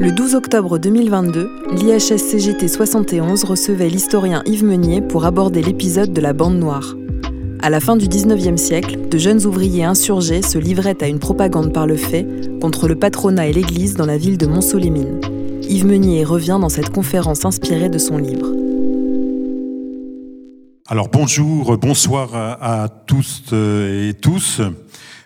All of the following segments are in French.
Le 12 octobre 2022, l'IHS CGT 71 recevait l'historien Yves Meunier pour aborder l'épisode de la Bande Noire. À la fin du 19e siècle, de jeunes ouvriers insurgés se livraient à une propagande par le fait contre le patronat et l'Église dans la ville de Mont-Solémine. Yves Meunier revient dans cette conférence inspirée de son livre. Alors bonjour, bonsoir à, tous euh, et tous.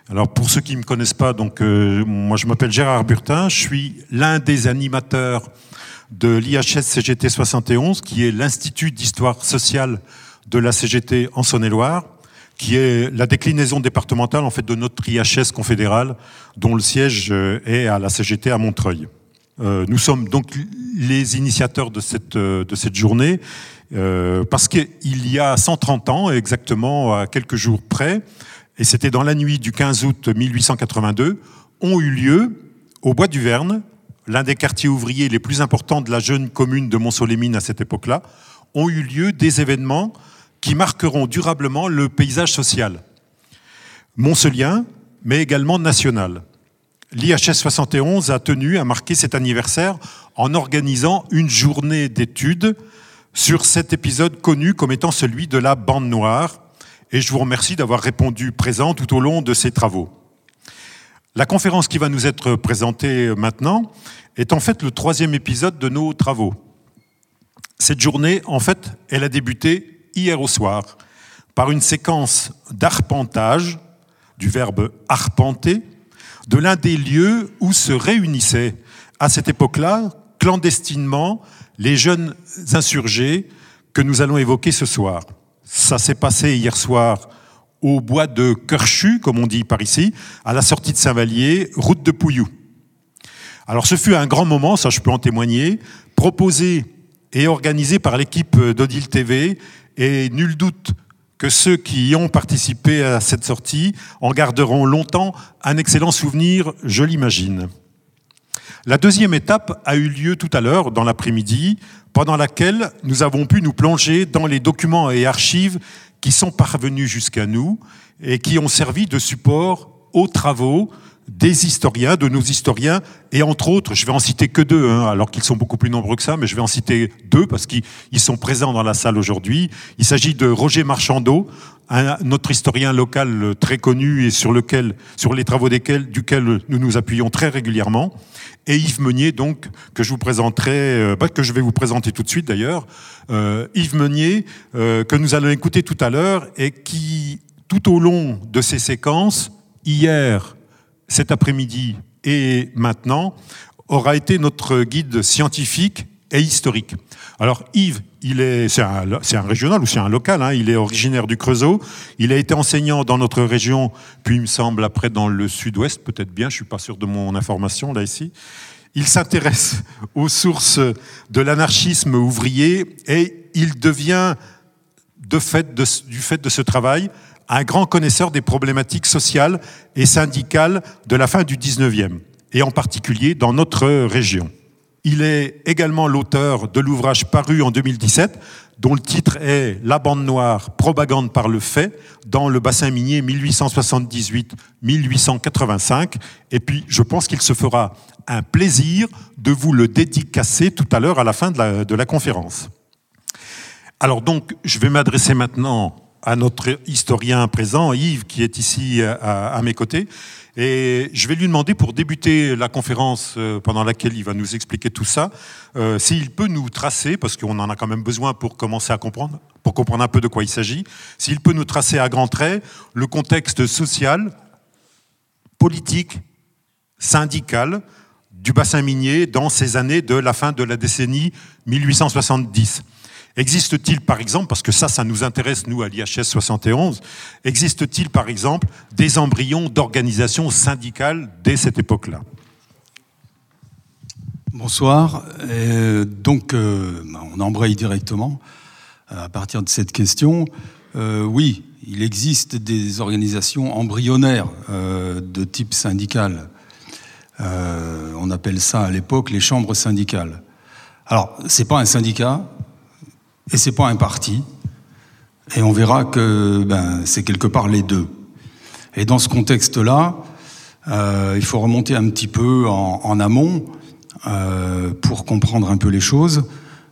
Alors pour ceux qui ne me connaissent pas, donc euh, moi je m'appelle Gérard Burtin, je suis l'un des animateurs de l'IHS CGT 71, qui est l'Institut d'histoire sociale de la CGT en Saône-et-Loire qui est la déclinaison départementale en fait de notre IHS confédéral, dont le siège euh, est à la CGT à Montreuil. Euh, nous sommes donc les initiateurs de cette, de cette journée, parce qu'il y a 130 ans, exactement à quelques jours près, et c'était dans la nuit du 15 août 1882, ont eu lieu au Bois du Verne, l'un des quartiers ouvriers les plus importants de la jeune commune de Mont-Solémine à cette époque-là, ont eu lieu des événements qui marqueront durablement le paysage social. Moncelien, mais également national. L'IHS 71 a tenu à marquer cet anniversaire en organisant une journée d'études sur cet épisode connu comme étant celui de la bande noire. Et je vous remercie d'avoir répondu présent tout au long de ces travaux. La conférence qui va nous être présentée maintenant est en fait le troisième épisode de nos travaux. Cette journée, en fait, elle a débuté hier au soir par une séquence d'arpentage, du verbe arpenter, de l'un des lieux où se réunissaient à cette époque-là, clandestinement, les jeunes insurgés que nous allons évoquer ce soir. Ça s'est passé hier soir au bois de Kerchu, comme on dit par ici, à la sortie de Saint-Vallier, route de Pouillou. Alors ce fut un grand moment, ça je peux en témoigner, proposé et organisé par l'équipe d'Odile TV et nul doute que ceux qui y ont participé à cette sortie en garderont longtemps un excellent souvenir, je l'imagine. La deuxième étape a eu lieu tout à l'heure, dans l'après-midi, pendant laquelle nous avons pu nous plonger dans les documents et archives qui sont parvenus jusqu'à nous et qui ont servi de support aux travaux des historiens, de nos historiens, et entre autres, je vais en citer que deux, hein, alors qu'ils sont beaucoup plus nombreux que ça, mais je vais en citer deux parce qu'ils sont présents dans la salle aujourd'hui. Il s'agit de Roger Marchandeau, un, notre historien local très connu et sur lequel, sur les travaux desquels, duquel nous nous appuyons très régulièrement, et Yves Meunier, donc, que je vous présenterai, euh, bah, que je vais vous présenter tout de suite d'ailleurs, euh, Yves Meunier, euh, que nous allons écouter tout à l'heure et qui, tout au long de ces séquences, hier, cet après-midi et maintenant aura été notre guide scientifique et historique. Alors Yves, il est, c'est un, régional ou c'est un local, hein, il est originaire du Creusot, il a été enseignant dans notre région, puis il me semble après dans le sud-ouest, peut-être bien, je suis pas sûr de mon information là ici. Il s'intéresse aux sources de l'anarchisme ouvrier et il devient, de fait du fait de ce travail, un grand connaisseur des problématiques sociales et syndicales de la fin du 19e, et en particulier dans notre région. Il est également l'auteur de l'ouvrage paru en 2017, dont le titre est La bande noire, propagande par le fait, dans le bassin minier 1878-1885. Et puis, je pense qu'il se fera un plaisir de vous le dédicacer tout à l'heure à la fin de la, de la conférence. Alors donc, je vais m'adresser maintenant à notre historien présent, Yves, qui est ici à, mes côtés. Et je vais lui demander, pour débuter la conférence euh, pendant laquelle il va nous expliquer tout ça, euh, s'il peut nous tracer, parce qu'on en a quand même besoin pour commencer à comprendre, pour comprendre un peu de quoi il s'agit, s'il peut nous tracer à grands traits le contexte social, politique, syndical du bassin minier dans ces années de la fin de la décennie 1870. Existe-t-il, par exemple, parce que ça, ça nous intéresse, nous, à l'IHS 71, existe-t-il, par exemple, des embryons d'organisations syndicales dès cette époque-là? Bonsoir. donc, euh, on embraye directement euh, à partir de cette question. Euh, oui, il existe des organisations embryonnaires de type syndical. on appelle ça à l'époque les chambres syndicales. Alors, c'est pas un syndicat, et c'est pas un parti. Et on verra que ben, c'est quelque part les deux. Et dans ce contexte-là, euh, il faut remonter un petit peu en, amont. pour comprendre un peu les choses,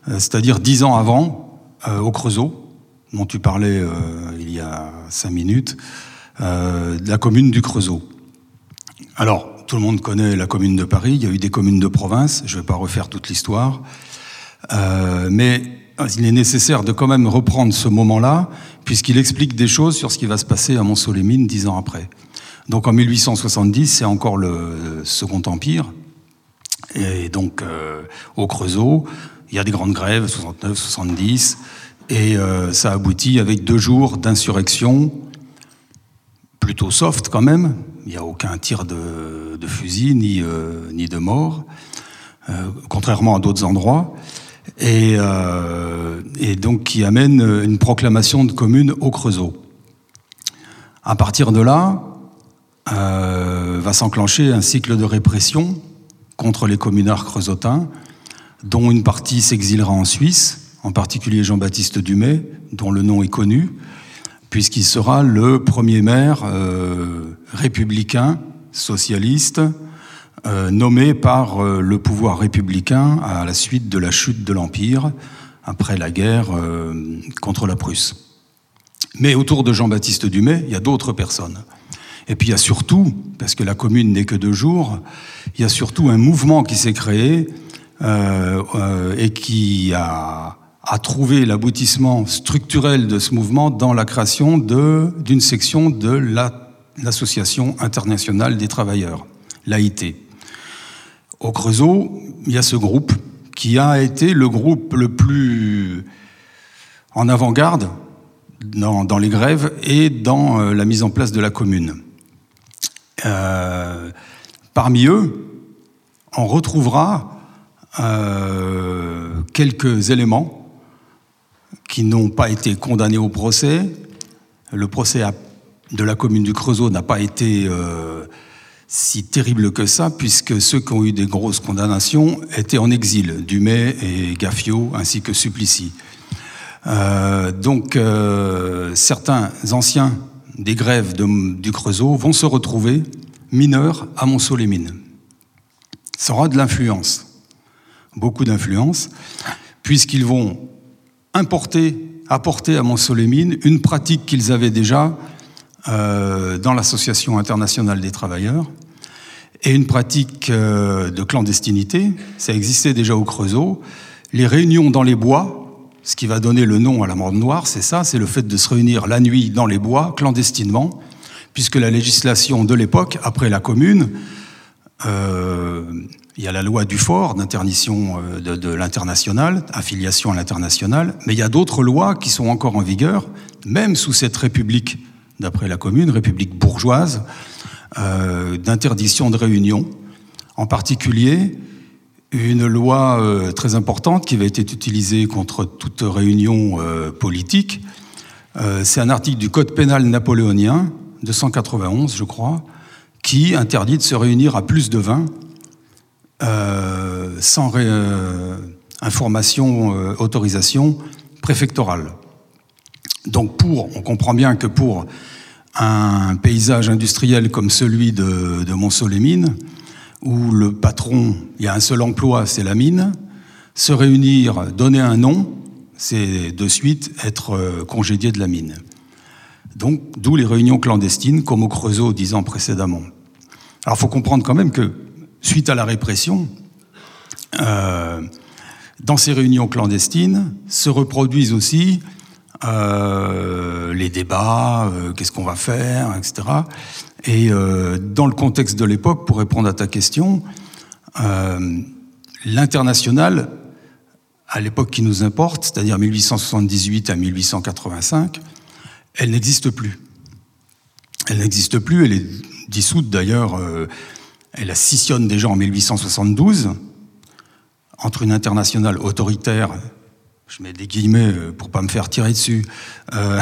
c'est-à-dire dix ans avant, au Creusot, dont tu parlais il y a cinq minutes, la commune du Creusot. Alors, tout le monde connaît la commune de Paris, il y a eu des communes de province, je ne vais pas refaire toute l'histoire, euh, mais il est nécessaire de quand même reprendre ce moment-là, puisqu'il explique des choses sur ce qui va se passer à Mont-Solémine dix ans après. Donc en 1870, c'est encore le Second Empire, et donc euh, au Creusot, il y a des grandes grèves, 69, 70, et euh, ça aboutit avec deux jours d'insurrection, plutôt soft quand même, il n'y a aucun tir de, fusil ni, euh, ni de mort, contrairement à d'autres endroits, et, euh, et, donc qui amène une proclamation de commune au Creusot. À partir de là, va s'enclencher un cycle de répression contre les communards creusotins, dont une partie s'exilera en Suisse, en particulier Jean-Baptiste Dumay, dont le nom est connu, puisqu'il sera le premier maire euh, républicain, socialiste, euh, nommé par euh, le pouvoir républicain à la suite de la chute de l'Empire, après la guerre contre la Prusse. Mais autour de Jean-Baptiste Dumay, il y a d'autres personnes. Et puis il y a surtout, parce que la commune n'est que deux jours, il y a surtout un mouvement qui s'est créé et qui a a trouvé l'aboutissement structurel de ce mouvement dans la création d'une section de l'Association internationale des travailleurs, l'AIT. Au Creusot, il y a ce groupe qui a été le groupe le plus en avant-garde dans, les grèves et dans euh, la mise en place de la commune. Euh, parmi eux, on retrouvera euh, quelques éléments qui n'ont pas été condamnés au procès. Le procès de la commune du Creusot n'a pas été si terrible que ça, puisque ceux qui ont eu des grosses condamnations étaient en exil, Dumay et Gaffio, ainsi que Supplicy. Euh, donc euh, certains anciens des grèves du Creusot vont se retrouver mineurs à Monceau-les-Mines. Ça aura de l'influence, beaucoup d'influence, puisqu'ils vont importer, apporter à Montsolémine une pratique qu'ils avaient déjà euh, dans l'Association internationale des travailleurs et une pratique euh, de clandestinité. Ça existait déjà au Creusot. Les réunions dans les bois, ce qui va donner le nom à la mort noire, c'est ça, c'est le fait de se réunir la nuit dans les bois, clandestinement, puisque la législation de l'époque, après la commune, euh, il y a la loi du fort d'interdiction euh, de, l'international, affiliation à l'international, mais il y a d'autres lois qui sont encore en vigueur, même sous cette république, d'après la commune, république bourgeoise, euh, d'interdiction de réunion. En particulier, une loi euh, très importante qui va être utilisée contre toute réunion politique. C'est un article du Code pénal napoléonien de 191, je crois, qui interdit de se réunir à plus de 20 euh, sans euh, information, euh, autorisation préfectorale. Donc pour, on comprend bien que pour un paysage industriel comme celui de, de Montceau-les-Mines, où le patron, il y a un seul emploi, c'est la mine, se réunir, donner un nom, c'est de suite être congédié de la mine. Donc, d'où les réunions clandestines, comme au Creusot dix ans précédemment. Alors, il faut comprendre quand même que suite à la répression, euh, dans ces réunions clandestines se reproduisent aussi euh, les débats, euh, qu'est-ce qu'on va faire, etc. Et dans le contexte de l'époque, pour répondre à ta question, l'international, à l'époque qui nous importe, c'est-à-dire 1878 à 1885, elle n'existe plus. Elle n'existe plus, elle est dissoute d'ailleurs elle scissionne déjà en 1872 entre une internationale autoritaire, je mets des guillemets euh, pour pas me faire tirer dessus, euh,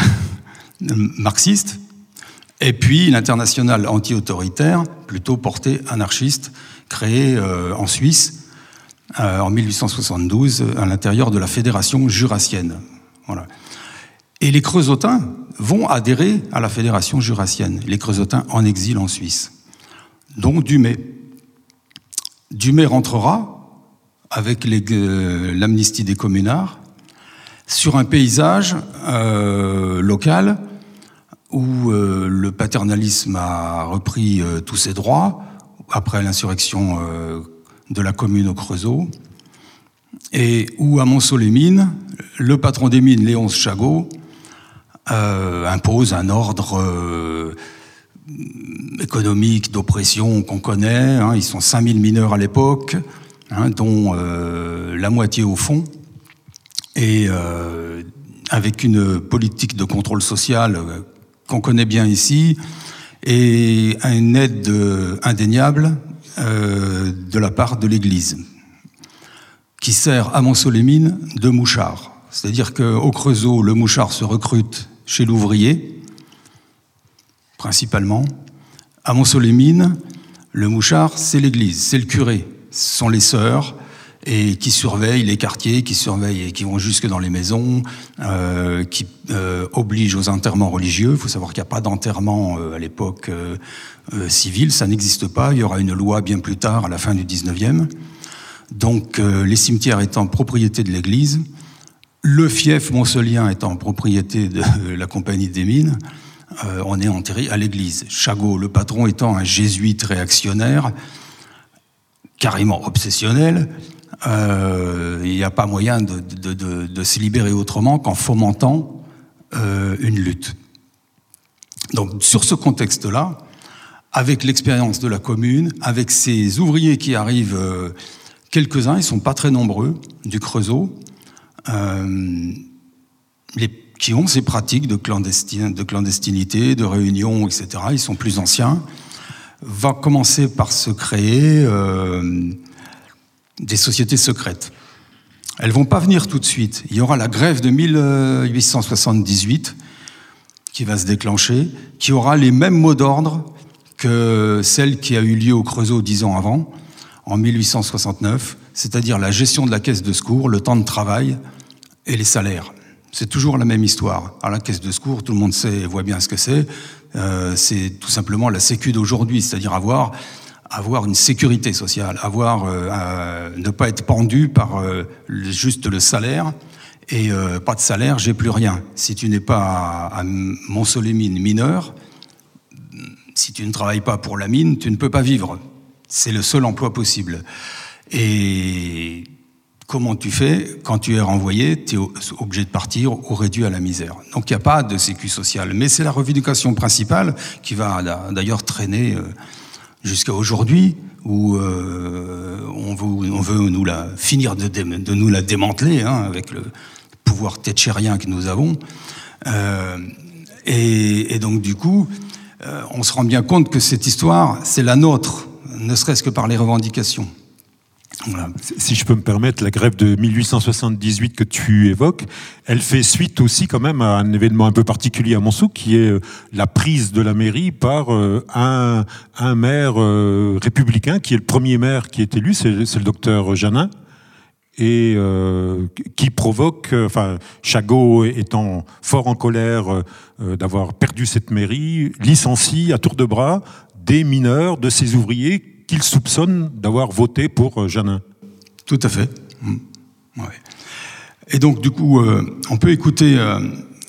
marxiste, et puis l'internationale anti-autoritaire, plutôt portée anarchiste, créée euh, en Suisse en 1872 à l'intérieur de la Fédération jurassienne. Et les Creusotins vont adhérer à la Fédération jurassienne, les Creusotins en exil en Suisse donc Dumay. Dumay rentrera avec l'amnistie des communards, sur un paysage local où le paternalisme a repris tous ses droits après l'insurrection de la commune au Creusot, et où à Montceau-les-Mines, le patron des mines, Léonce Chagot, euh, impose un ordre euh, économique d'oppression qu'on connaît. Hein. ils sont 5000 mineurs à l'époque, hein, dont euh, la moitié au fond, et avec une politique de contrôle social qu'on connaît bien ici, et une aide indéniable de la part de l'Église qui sert à Montceau-les-Mines de mouchard. C'est-à-dire qu'au Creusot, le mouchard se recrute chez l'ouvrier, principalement. À Montceau-les-Mines, le mouchard, c'est l'église, c'est le curé, ce sont les sœurs, et qui surveillent les quartiers, qui surveillent et qui vont jusque dans les maisons, euh, qui euh, obligent aux enterrements religieux. Il faut savoir qu'il n'y a pas d'enterrement euh, à l'époque euh, civile, ça n'existe pas. Il y aura une loi bien plus tard, à la fin du 19e. Donc les cimetières étant propriété de l'Église, le fief moncelien étant propriété de la Compagnie des Mines, on est enterré à l'église. Chagot, le patron, étant un jésuite réactionnaire, carrément obsessionnel, il n'y a pas moyen de, se libérer autrement qu'en fomentant euh, une lutte. Donc sur ce contexte-là, avec l'expérience de la commune, avec ces ouvriers qui arrivent euh, quelques-uns, ils sont pas très nombreux, du Creusot, euh, qui ont ces pratiques de, de clandestinité, de réunion, etc. Ils sont plus anciens. Va commencer par se créer euh, des sociétés secrètes. Elles vont pas venir tout de suite. Il y aura la grève de 1878 qui va se déclencher, qui aura les mêmes mots d'ordre que celle qui a eu lieu au Creusot dix ans avant en 1869, c'est-à-dire la gestion de la caisse de secours, le temps de travail et les salaires. C'est toujours la même histoire. À la caisse de secours, tout le monde sait et voit bien ce que c'est. Euh, c'est tout simplement la sécu d'aujourd'hui, c'est-à-dire avoir avoir une sécurité sociale, avoir euh, euh, ne pas être pendu par euh, juste le salaire et pas de salaire, j'ai plus rien. Si tu n'es pas à, à mineur, si tu ne travailles pas pour la mine, tu ne peux pas vivre. C'est le seul emploi possible. Et comment tu fais quand tu es renvoyé Tu es obligé de partir ou réduit à la misère. Donc il n'y a pas de sécu sociale. Mais c'est la revendication principale qui va d'ailleurs traîner jusqu'à aujourd'hui, où euh, on, veut, on, veut, nous la, finir de, de nous la démanteler hein, avec le pouvoir tchétchérien que nous avons. Euh, et, et, donc du coup, euh, on se rend bien compte que cette histoire, c'est la nôtre ne serait-ce que par les revendications. Si je peux me permettre, la grève de 1878 que tu évoques, elle fait suite aussi quand même à un événement un peu particulier à Montsou, qui est euh, la prise de la mairie par euh, un, un maire euh, républicain, qui est le premier maire qui est élu, c'est le docteur Janin, et qui provoque, enfin, Chagot étant fort en colère d'avoir perdu cette mairie, licencie à tour de bras des mineurs, de ces ouvriers qu'il soupçonne d'avoir voté pour euh, Janin. Tout à fait. Ouais. Et donc, du coup, euh, on peut écouter euh,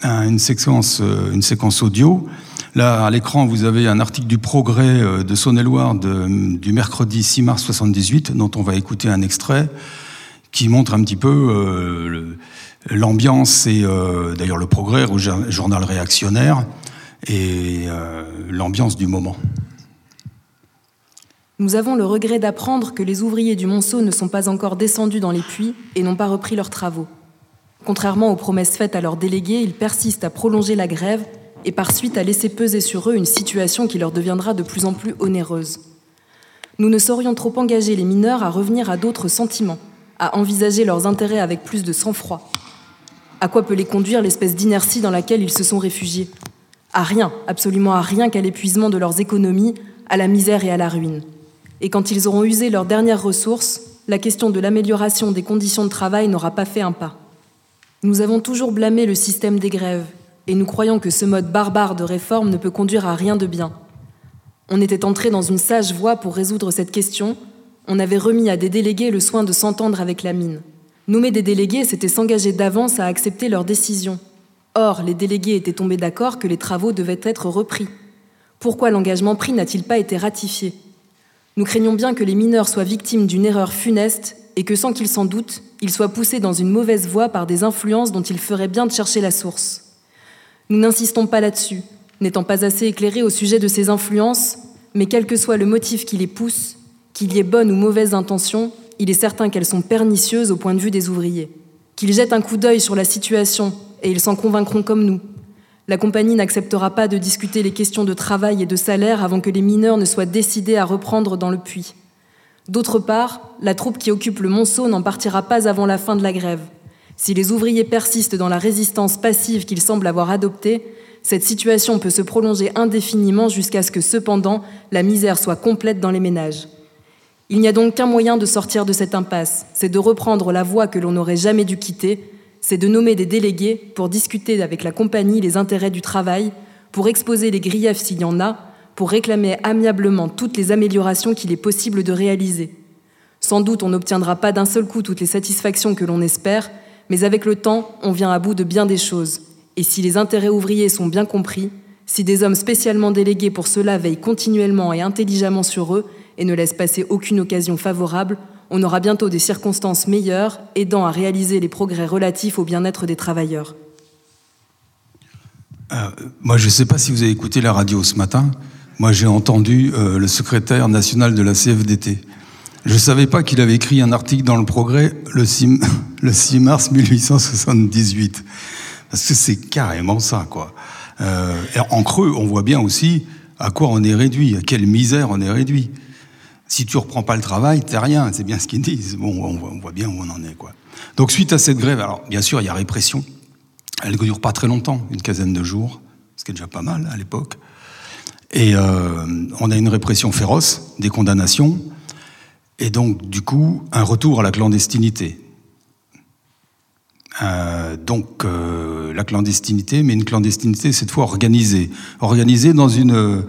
une, séquence, une séquence audio. Là, à l'écran, vous avez un article du Progrès de Saône-et-Loire du mercredi 6 mars 78, dont on va écouter un extrait, qui montre un petit peu l'ambiance et d'ailleurs le Progrès, journal réactionnaire, et l'ambiance du moment. Nous avons le regret d'apprendre que les ouvriers du Monceau ne sont pas encore descendus dans les puits et n'ont pas repris leurs travaux. Contrairement aux promesses faites à leurs délégués, ils persistent à prolonger la grève et par suite à laisser peser sur eux une situation qui leur deviendra de plus en plus onéreuse. Nous ne saurions trop engager les mineurs à revenir à d'autres sentiments, à envisager leurs intérêts avec plus de sang-froid. À quoi peut les conduire l'espèce d'inertie dans laquelle ils se sont réfugiés? À rien, absolument à rien qu'à l'épuisement de leurs économies, à la misère et à la ruine et quand ils auront usé leurs dernières ressources, la question de l'amélioration des conditions de travail n'aura pas fait un pas. Nous avons toujours blâmé le système des grèves, et nous croyons que ce mode barbare de réforme ne peut conduire à rien de bien. On était entré dans une sage voie pour résoudre cette question, on avait remis à des délégués le soin de s'entendre avec la mine. Nommer des délégués, c'était s'engager d'avance à accepter leurs décisions. Or, les délégués étaient tombés d'accord que les travaux devaient être repris. Pourquoi l'engagement pris n'a-t-il pas été ratifié? Nous craignons bien que les mineurs soient victimes d'une erreur funeste et que sans qu'ils s'en doutent, ils soient poussés dans une mauvaise voie par des influences dont il ferait bien de chercher la source. Nous n'insistons pas là-dessus, n'étant pas assez éclairés au sujet de ces influences, mais quel que soit le motif qui les pousse, qu'il y ait bonne ou mauvaise intention, il est certain qu'elles sont pernicieuses au point de vue des ouvriers. Qu'ils jettent un coup d'œil sur la situation et ils s'en convaincront comme nous. La compagnie n'acceptera pas de discuter les questions de travail et de salaire avant que les mineurs ne soient décidés à reprendre dans le puits. D'autre part, la troupe qui occupe le Monceau n'en partira pas avant la fin de la grève. Si les ouvriers persistent dans la résistance passive qu'ils semblent avoir adoptée, cette situation peut se prolonger indéfiniment jusqu'à ce que cependant la misère soit complète dans les ménages. Il n'y a donc qu'un moyen de sortir de cette impasse, c'est de reprendre la voie que l'on n'aurait jamais dû quitter, c'est de nommer des délégués pour discuter avec la compagnie les intérêts du travail, pour exposer les griefs s'il y en a, pour réclamer amiablement toutes les améliorations qu'il est possible de réaliser. Sans doute on n'obtiendra pas d'un seul coup toutes les satisfactions que l'on espère, mais avec le temps, on vient à bout de bien des choses. Et si les intérêts ouvriers sont bien compris, si des hommes spécialement délégués pour cela veillent continuellement et intelligemment sur eux et ne laissent passer aucune occasion favorable, on aura bientôt des circonstances meilleures aidant à réaliser les progrès relatifs au bien-être des travailleurs. Euh, moi, je ne sais pas si vous avez écouté la radio ce matin. Moi, j'ai entendu euh, le secrétaire national de la CFDT. Je ne savais pas qu'il avait écrit un article dans le Progrès le 6, le 6 mars 1878. Parce que c'est carrément ça, quoi. Euh, en creux, on voit bien aussi à quoi on est réduit, à quelle misère on est réduit. Si tu reprends pas le travail, t'es rien. C'est bien ce qu'ils disent. On voit, bien où on en est, quoi. Donc, suite à cette grève, alors, bien sûr, il y a répression. Elle ne dure pas très longtemps, une quinzaine de jours, ce qui est déjà pas mal à l'époque. Et euh, on a une répression féroce, des condamnations, et donc du coup un retour à la clandestinité. Euh, donc euh, la clandestinité, mais une clandestinité cette fois organisée, organisée dans une,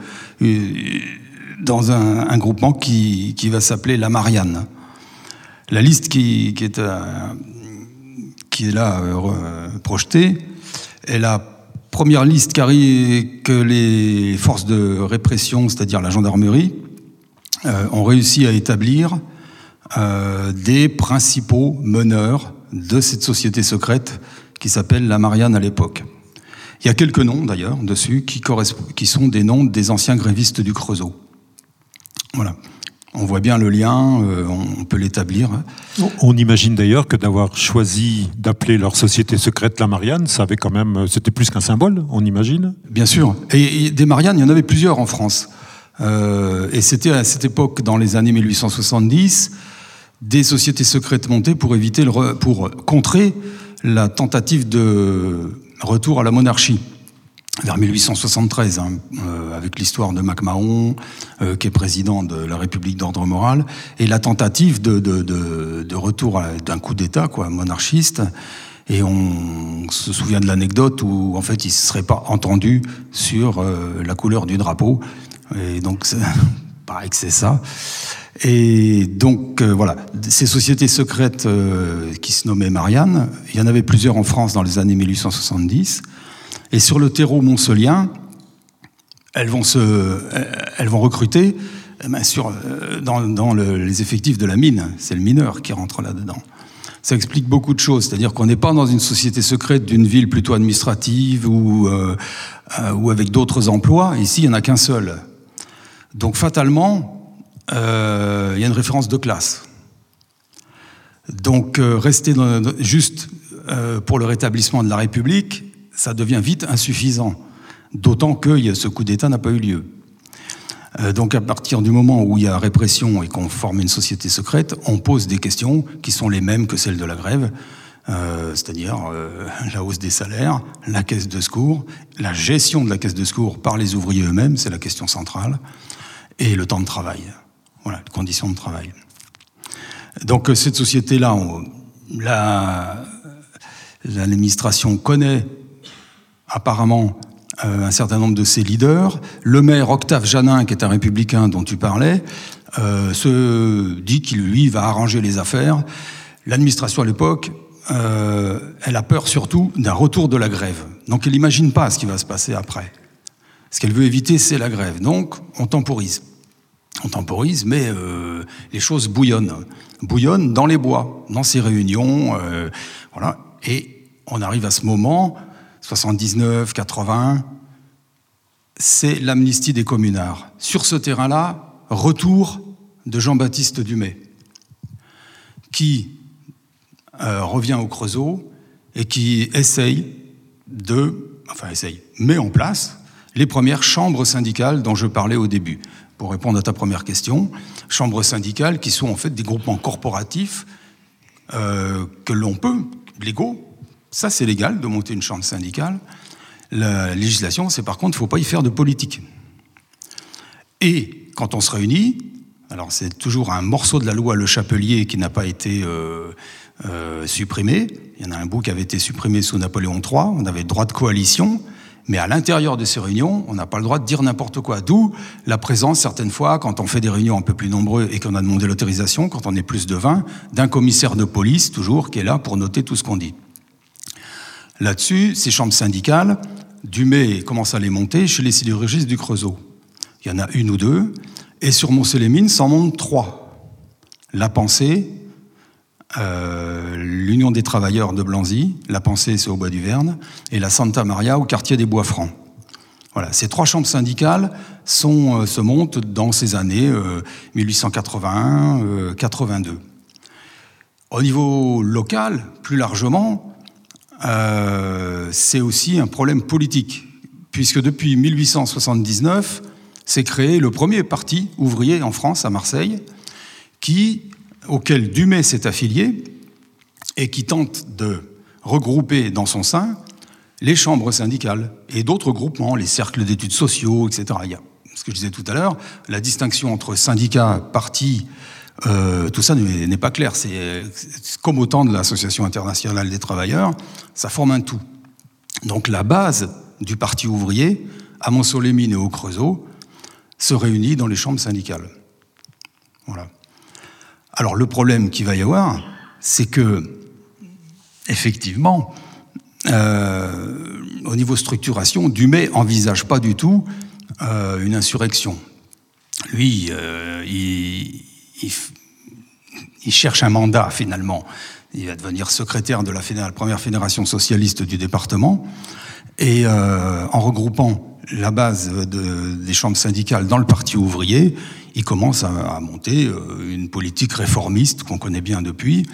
dans un, groupement qui, qui va s'appeler la Marianne. La liste qui, est, qui est là projetée est la première liste que les forces de répression, c'est-à-dire la gendarmerie, euh, ont réussi à établir euh, des principaux meneurs de cette société secrète qui s'appelle la Marianne à l'époque. Il y a quelques noms d'ailleurs dessus qui, qui sont des noms des anciens grévistes du Creusot. Voilà. On voit bien le lien, euh, on peut l'établir. On imagine d'ailleurs que d'avoir choisi d'appeler leur société secrète la Marianne, ça avait quand même, c'était plus qu'un symbole, on imagine. Bien sûr. Et, des Mariannes, il y en avait plusieurs en France. Euh, et c'était à cette époque, dans les années 1870, des sociétés secrètes montées pour éviter, le pour contrer la tentative de retour à la monarchie vers 1873, hein, euh, avec l'histoire de MacMahon, euh, qui est président de la République d'ordre moral, et la tentative de, retour d'un coup d'État, quoi, monarchiste. Et on se souvient de l'anecdote où, en fait, il ne se serait pas entendu sur euh, la couleur du drapeau. Et donc, pareil que c'est ça. Et donc, voilà, ces sociétés secrètes qui se nommaient Marianne, il y en avait plusieurs en France dans les années 1870. Et sur le terreau moncelien, elles vont, se, elles vont recruter eh ben, euh, dans, les effectifs de la mine. C'est le mineur qui rentre là-dedans. Ça explique beaucoup de choses. C'est-à-dire qu'on n'est pas dans une société secrète d'une ville plutôt administrative ou, euh, euh, ou avec d'autres emplois. Ici, il n'y en a qu'un seul. Donc fatalement, il y a une référence de classe. Donc rester juste pour le rétablissement de la République, ça devient vite insuffisant, d'autant que ce coup d'État n'a pas eu lieu. Euh, donc à partir du moment où il y a répression et qu'on forme une société secrète, on pose des questions qui sont les mêmes que celles de la grève, euh, c'est-à-dire euh, la hausse des salaires, la caisse de secours, la gestion de la caisse de secours par les ouvriers eux-mêmes, c'est la question centrale, et le temps de travail, voilà, les conditions de travail. Donc cette société-là, l'administration connaît apparemment euh, un certain nombre de ses leaders. Le maire Octave Janin, qui est un républicain dont tu parlais, se dit qu'il lui va arranger les affaires. L'administration à l'époque, elle a peur surtout d'un retour de la grève. Donc elle n'imagine pas ce qui va se passer après. Ce qu'elle veut éviter, c'est la grève. Donc on temporise. On temporise, mais les choses bouillonnent. Bouillonnent dans les bois, dans ces réunions. voilà. Et on arrive à ce moment, 79, 80, c'est l'amnistie des communards. Sur ce terrain-là, retour de Jean-Baptiste Dumay, qui euh, revient au Creusot et qui essaye de, enfin essaye, met en place les premières chambres syndicales dont je parlais au début. Pour répondre à ta première question, chambres syndicales qui sont en fait des groupements corporatifs euh, que l'on peut, légaux, ça c'est légal de monter une chambre syndicale, la législation, c'est par contre, il ne faut pas y faire de politique. Et quand on se réunit, alors c'est toujours un morceau de la loi Le Chapelier qui n'a pas été euh, euh, supprimé. Il y en a un bout qui avait été supprimé sous Napoléon III. On avait le droit de coalition, mais à l'intérieur de ces réunions, on n'a pas le droit de dire n'importe quoi. D'où la présence, certaines fois, quand on fait des réunions un peu plus nombreux et qu'on a demandé l'autorisation, quand on est plus de 20, d'un commissaire de police, toujours, qui est là pour noter tout ce qu'on dit. Là-dessus, ces chambres syndicales, Dumay commence à les monter chez les sidérurgistes du Creusot. Il y en a une ou deux, et sur Mont-Sélémine, s'en montent trois. La Pensée, euh, l'Union des travailleurs de Blanzy, La Pensée c'est au Bois du Verne, et la Santa Maria au quartier des Bois-Francs. Voilà, ces trois chambres syndicales euh, se montent dans ces années 1881-82. Euh, au niveau local, plus largement, euh, c'est aussi un problème politique, puisque depuis 1879, s'est créé le premier parti ouvrier en France, à Marseille, auquel Dumay s'est affilié et qui tente de regrouper dans son sein les chambres syndicales et d'autres groupements, les cercles d'études sociaux, etc. Il y a, ce que je disais tout à l'heure, la distinction entre syndicats, partis, euh, tout ça n'est pas clair. C'est comme au temps de l'Association internationale des travailleurs, ça forme un tout. Donc la base du Parti ouvrier, à Montsolémine et au Creusot, se réunit dans les chambres syndicales. Voilà. Alors le problème qu'il va y avoir, c'est que, effectivement, euh, au niveau structuration, Dumay envisage pas du tout euh, une insurrection. Lui, il, il, cherche un mandat finalement. Il va devenir secrétaire de la, première fédération socialiste du département. Et euh, en regroupant la base des chambres syndicales dans le Parti ouvrier, il commence à, monter euh, une politique réformiste qu'on connaît bien depuis,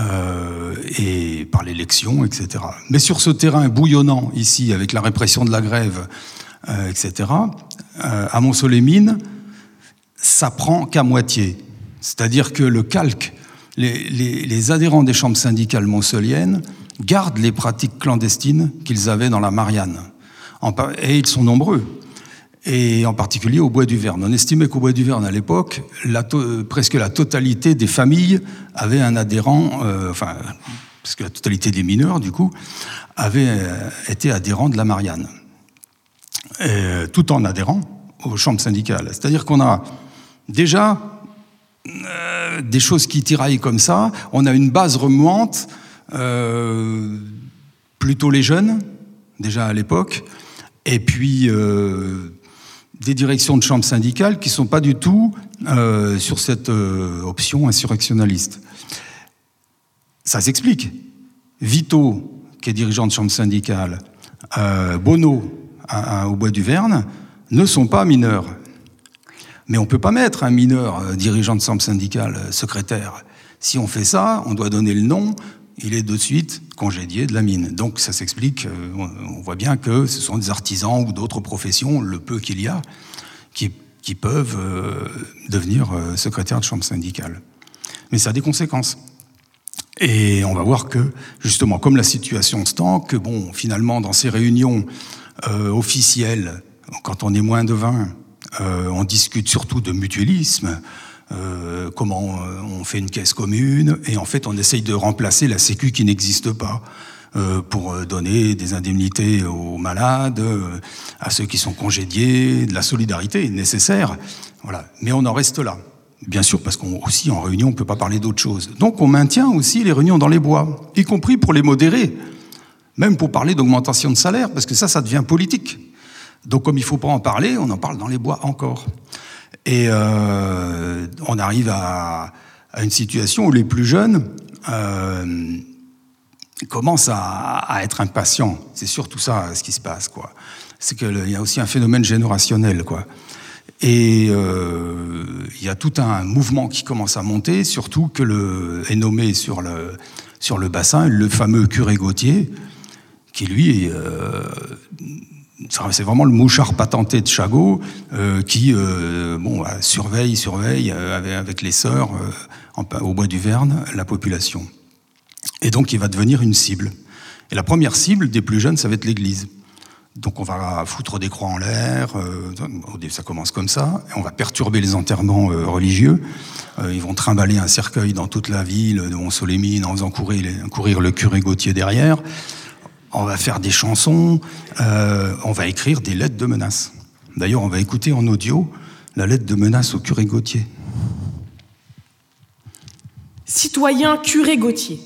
euh, et par l'élection, etc. Mais sur ce terrain bouillonnant ici, avec la répression de la grève, etc., à Montsolémine, ça prend qu'à moitié. C'est-à-dire que le calque, les, adhérents des chambres syndicales montceliennes gardent les pratiques clandestines qu'ils avaient dans la Marianne. Et ils sont nombreux. Et en particulier au Bois du Verne. On estimait qu'au Bois du Verne, à l'époque, presque la totalité des familles avaient un adhérent, euh, enfin, parce que la totalité des mineurs, du coup, avaient euh, été adhérents de la Marianne. tout en adhérant aux chambres syndicales. C'est-à-dire qu'on a déjà euh, des choses qui tiraillent comme ça. On a une base remuante, euh, plutôt les jeunes, déjà à l'époque, et puis euh, des directions de chambres syndicales qui ne sont pas du tout sur cette option insurrectionnaliste. Ça s'explique. Vito, qui est dirigeant de chambre syndicale, Bono, au Bois du Verne, ne sont pas mineurs. Mais on ne peut pas mettre un mineur euh, dirigeant de centre syndical euh, secrétaire. Si on fait ça, on doit donner le nom, il est de suite congédié de la mine. Donc ça s'explique, euh, on voit bien que ce sont des artisans ou d'autres professions, le peu qu'il y a, qui, qui peuvent devenir secrétaire de chambre syndicale. Mais ça a des conséquences. Et on va voir que, justement, comme la situation se tend, que bon, finalement, dans ces réunions officielles, quand on est moins de 20, euh, on discute surtout de mutualisme, euh, comment euh, on fait une caisse commune, et en fait on essaye de remplacer la Sécu qui n'existe pas. pour donner des indemnités aux malades, à ceux qui sont congédiés, de la solidarité nécessaire. Voilà. Mais on en reste là. Bien sûr, parce qu'aussi en réunion, on ne peut pas parler d'autre chose. Donc on maintient aussi les réunions dans les bois, y compris pour les modérer, même pour parler d'augmentation de salaire, parce que ça, ça devient politique. Donc comme il ne faut pas en parler, on en parle dans les bois encore. Et euh, on arrive à, une situation où les plus jeunes euh, commencent à, être impatients. C'est surtout ça ce qui se passe, quoi. C'est qu'il y a aussi un phénomène générationnel, quoi. Et euh, il y a tout un mouvement qui commence à monter, surtout que le, est nommé sur le, sur le bassin le fameux curé Gauthier, qui lui, c'est vraiment le mouchard patenté de Chagot, euh, qui bon, bah, surveille, surveille avec les sœurs au bois du Verne la population. Et donc il va devenir une cible. Et la première cible des plus jeunes, ça va être l'Église. Donc on va foutre des croix en l'air, euh, ça commence comme ça, et on va perturber les enterrements euh, religieux. Euh, ils vont trimballer un cercueil dans toute la ville de Mont-Solémine en faisant courir, courir, le curé Gauthier derrière. On va faire des chansons, on va écrire des lettres de menace. D'ailleurs, on va écouter en audio la lettre de menace au curé Gauthier. Citoyen curé Gauthier,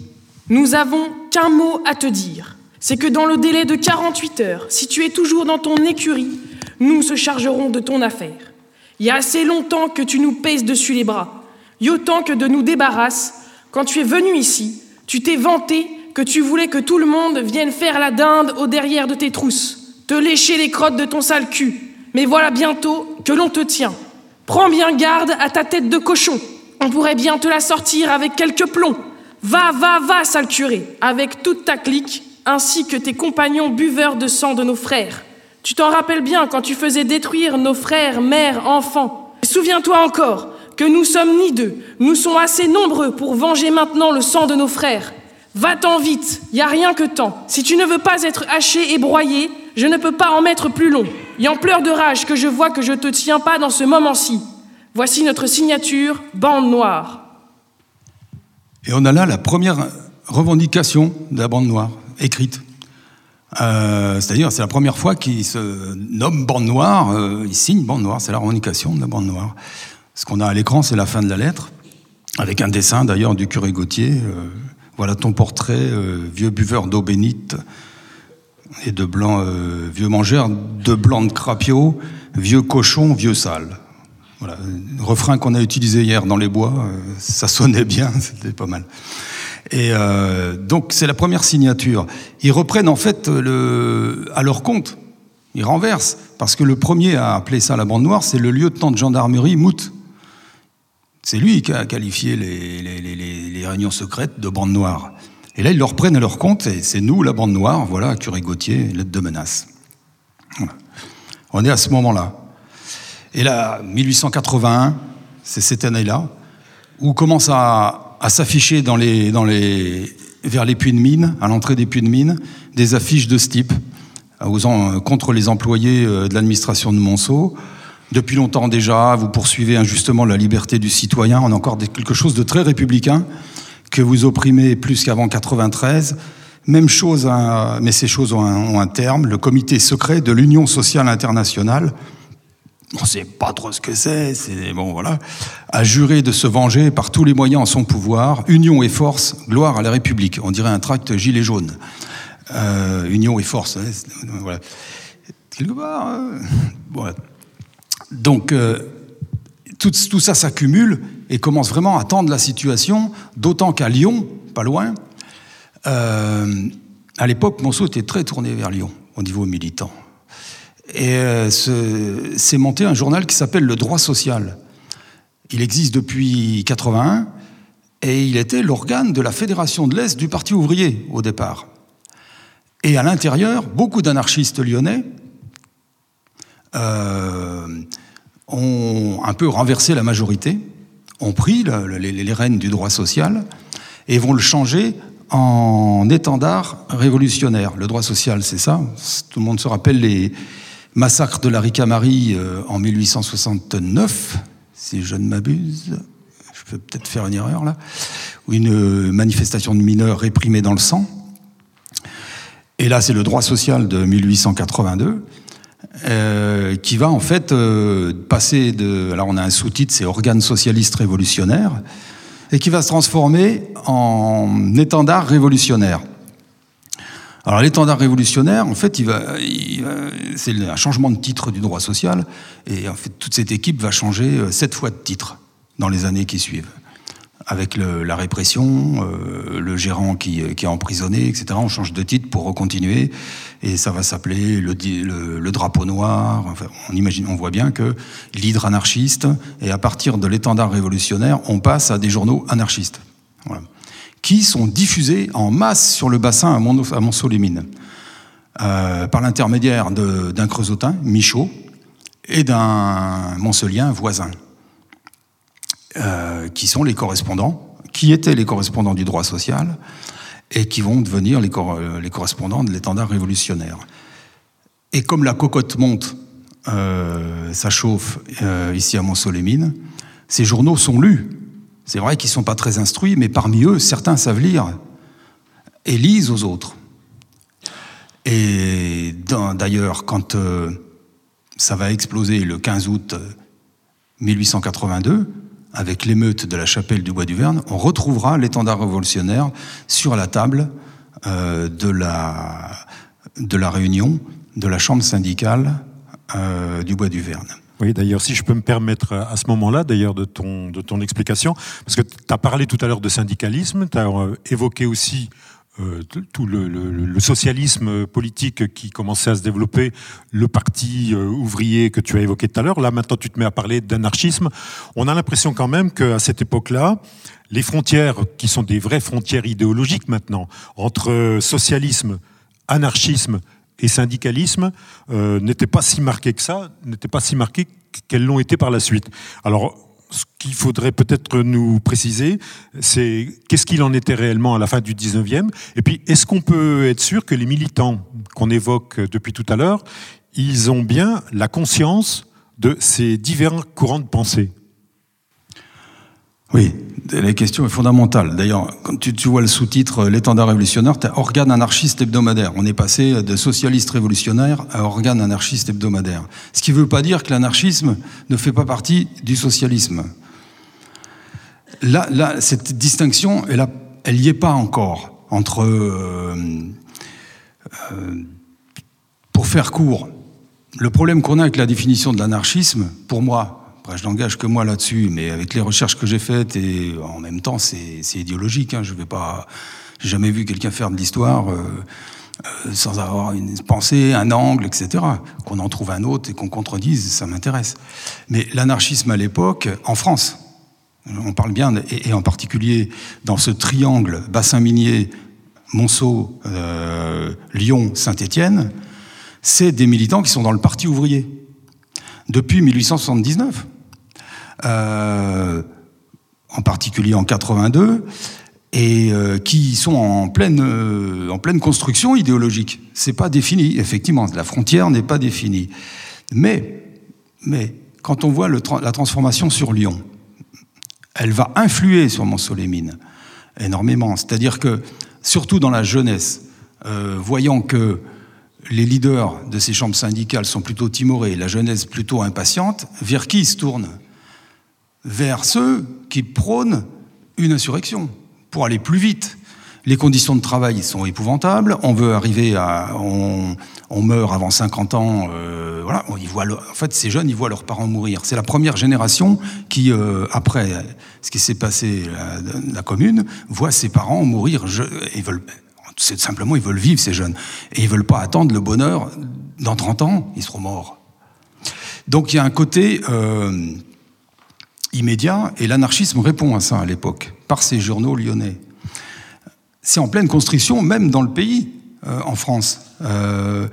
nous avons qu'un mot à te dire c'est que dans le délai de 48 heures, si tu es toujours dans ton écurie, nous se chargerons de ton affaire. Il y a assez longtemps que tu nous pèses dessus les bras, y autant que de nous débarrasses. Quand tu es venu ici, tu t'es vanté que tu voulais que tout le monde vienne faire la dinde au derrière de tes trousses, te lécher les crottes de ton sale cul. Mais voilà bientôt que l'on te tient. Prends bien garde à ta tête de cochon. On pourrait bien te la sortir avec quelques plombs. Va, va, va, sale curé, avec toute ta clique, ainsi que tes compagnons buveurs de sang de nos frères. Tu t'en rappelles bien quand tu faisais détruire nos frères, mères, enfants. Souviens-toi encore que nous sommes ni deux, nous sommes assez nombreux pour venger maintenant le sang de nos frères. Va-t'en vite, y a rien que temps. Si tu ne veux pas être haché et broyé, je ne peux pas en mettre plus long. Y en pleure de rage que je vois que je te tiens pas dans ce moment-ci. Voici notre signature, bande noire. Et on a là la première revendication de la bande noire écrite. Euh, c'est-à-dire, c'est la première fois qu'il se nomme bande noire, euh, il signe bande noire, c'est la revendication de la bande noire. Ce qu'on a à l'écran, c'est la fin de la lettre, avec un dessin d'ailleurs du curé Gauthier. Euh, voilà ton portrait, vieux buveur d'eau bénite et de blanc, vieux mangeur de blanc de crapio, vieux cochon, vieux sale. Voilà, refrain qu'on a utilisé hier dans les bois, ça sonnait bien, c'était pas mal. Et euh, donc c'est la première signature. Ils reprennent en fait à leur compte. Ils renversent. Parce que le premier à appeler ça la bande noire, c'est le lieutenant de gendarmerie Mout. C'est lui qui a qualifié les, réunions secrètes de bande noire. Et là, ils le reprennent à leur compte, et c'est nous, la bande noire, voilà, Curé Gauthier, lettre de menace. On est à ce moment-là. Et là, 1881, c'est cette année-là, où commence à, s'afficher vers les puits de mine, à l'entrée des puits de mine, des affiches de ce type, euh, contre les employés euh, de l'administration de Monceau. Depuis longtemps déjà, vous poursuivez injustement la liberté du citoyen. On a encore quelque chose de très républicain que vous opprimez plus qu'avant 93. Même chose, hein, mais ces choses ont un, terme. Le comité secret de l'Union sociale internationale on ne sait pas trop ce que c'est, c'est bon voilà, a juré de se venger par tous les moyens en son pouvoir, union et force, gloire à la République. On dirait un tract gilet jaune. Euh, union et force, hein, voilà. Quelque part, hein. Donc, euh, tout, ça s'accumule et commence vraiment à tendre la situation, d'autant qu'à Lyon, pas loin, euh, à l'époque, Monceau était très tourné vers Lyon, au niveau militant. Et euh, c'est monté un journal qui s'appelle Le Droit Social. Il existe depuis 81 et il était l'organe de la Fédération de l'Est du Parti ouvrier au départ. Et à l'intérieur, beaucoup d'anarchistes lyonnais ont un peu renversé la majorité, ont pris les, rênes du droit social et vont le changer en étendard révolutionnaire. Le droit social, c'est ça. Tout le monde se rappelle les, Massacre de la Ricamarie euh, en 1869, si je ne m'abuse. Je peux peut-être faire une erreur là. Ou une euh, manifestation de mineurs réprimée dans le sang. Et là, c'est le droit social de 1882. Qui va en fait passer de... Alors on a un sous-titre, c'est Organe socialiste révolutionnaire, et qui va se transformer en étendard révolutionnaire. Alors l'étendard révolutionnaire, en fait, il va, c'est un changement de titre du droit social, et en fait toute cette équipe va changer euh, sept fois de titre dans les années qui suivent. Avec la répression, euh, le gérant qui, est emprisonné, etc. On change de titre pour recontinuer, et ça va s'appeler le, drapeau noir. Enfin, on voit bien que l'hydre anarchiste, et à partir de l'étendard révolutionnaire, on passe à des journaux anarchistes. Qui sont diffusés en masse sur le bassin à Mont-Solémine, euh, par l'intermédiaire d'un creusotin, Michaud, et d'un Montselien voisin, euh, qui sont les correspondants, qui étaient les correspondants du droit social, et qui vont devenir les, les correspondants de l'étendard révolutionnaire. Et comme la cocotte monte, euh, ça chauffe ici à Mont-Solémine, ces journaux sont lus c'est vrai qu'ils ne sont pas très instruits, mais parmi eux, certains savent lire et lisent aux autres. Et d'ailleurs, quand euh, ça va exploser le 15 août 1882, euh, avec l'émeute de la chapelle du Bois du Verne, on retrouvera l'étendard révolutionnaire sur la table euh, de, la, de la réunion de la chambre syndicale du Bois du Verne. Oui, d'ailleurs, si je peux me permettre à ce moment-là, d'ailleurs, de ton, de ton explication, parce que tu as parlé tout à l'heure de syndicalisme, tu as euh, évoqué aussi euh, tout le, socialisme politique qui commençait à se développer, le parti euh, ouvrier que tu as évoqué tout à l'heure. Là, maintenant, tu te mets à parler d'anarchisme. On a l'impression quand même qu'à cette époque-là, les frontières, qui sont des vraies frontières idéologiques maintenant, entre socialisme, anarchisme et syndicalisme euh, n'étaient pas si marqués que ça, n'étaient pas si marqués qu'elles l'ont été par la suite. Alors, ce qu'il faudrait peut-être nous préciser, c'est qu'est-ce qu'il en était réellement à la fin du 19e Et puis, est-ce qu'on peut être sûr que les militants qu'on évoque depuis tout à l'heure, ils ont bien la conscience de ces différents courants de pensée? Oui, la question est fondamentale. D'ailleurs, quand tu, vois le sous-titre euh, L'étendard révolutionnaire, tu as organe anarchiste hebdomadaire. On est passé de socialiste révolutionnaire à organe anarchiste hebdomadaire. Ce qui ne veut pas dire que l'anarchisme ne fait pas partie du socialisme. Là, là cette distinction, elle n'y est pas encore entre. Euh, euh, pour faire court, le problème qu'on a avec la définition de l'anarchisme, pour moi, je n'engage que moi là-dessus, mais avec les recherches que j'ai faites et en même temps, c'est idéologique. Hein, je vais pas, jamais vu quelqu'un faire de l'histoire euh, euh, sans avoir une pensée, un angle, etc. Qu'on en trouve un autre et qu'on contredise, ça m'intéresse. Mais l'anarchisme à l'époque, en France, on parle bien, et, en particulier dans ce triangle bassin minier, Monceau, euh, Lyon, Saint-Étienne, c'est des militants qui sont dans le Parti ouvrier depuis 1879. Euh, en particulier en 82, et euh, qui sont en pleine, euh, en pleine construction idéologique. C'est pas défini, effectivement, la frontière n'est pas définie. Mais, quand on voit la transformation sur Lyon, elle va influer sur Montsolémine énormément. C'est-à-dire que, surtout dans la jeunesse, voyant que les leaders de ces chambres syndicales sont plutôt timorés, la jeunesse plutôt impatiente, vers qui ils se tournent? Vers ceux qui prônent une insurrection pour aller plus vite. Les conditions de travail sont épouvantables. On veut arriver à, on, meurt avant 50 ans. Euh, voilà, voient en fait, ces jeunes, ils voient leurs parents mourir. C'est la première génération qui, euh, après ce qui s'est passé la, la, commune, voit ses parents mourir. Ils veulent, simplement, ils veulent vivre ces jeunes et ils veulent pas attendre le bonheur. Dans 30 ans, ils seront morts. Donc il y a un côté euh, immédiat, et l'anarchisme répond à ça à l'époque, par ces journaux lyonnais. C'est en pleine construction, même dans le pays, euh, en France. Euh,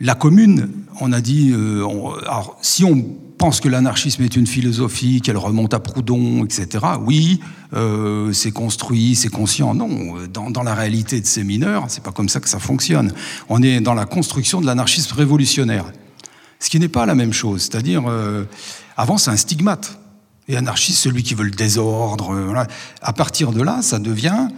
la commune, on a dit, euh, alors, si on pense que l'anarchisme est une philosophie, qu'elle remonte à Proudhon, etc., oui, c'est construit, c'est conscient. Non, dans, dans, la réalité de ces mineurs, c'est pas comme ça que ça fonctionne. On est dans la construction de l'anarchisme révolutionnaire. Ce qui n'est pas la même chose. C'est-à-dire, avant, c'est un stigmate. Et anarchiste, celui qui veut le désordre. Euh. À partir de là, ça devient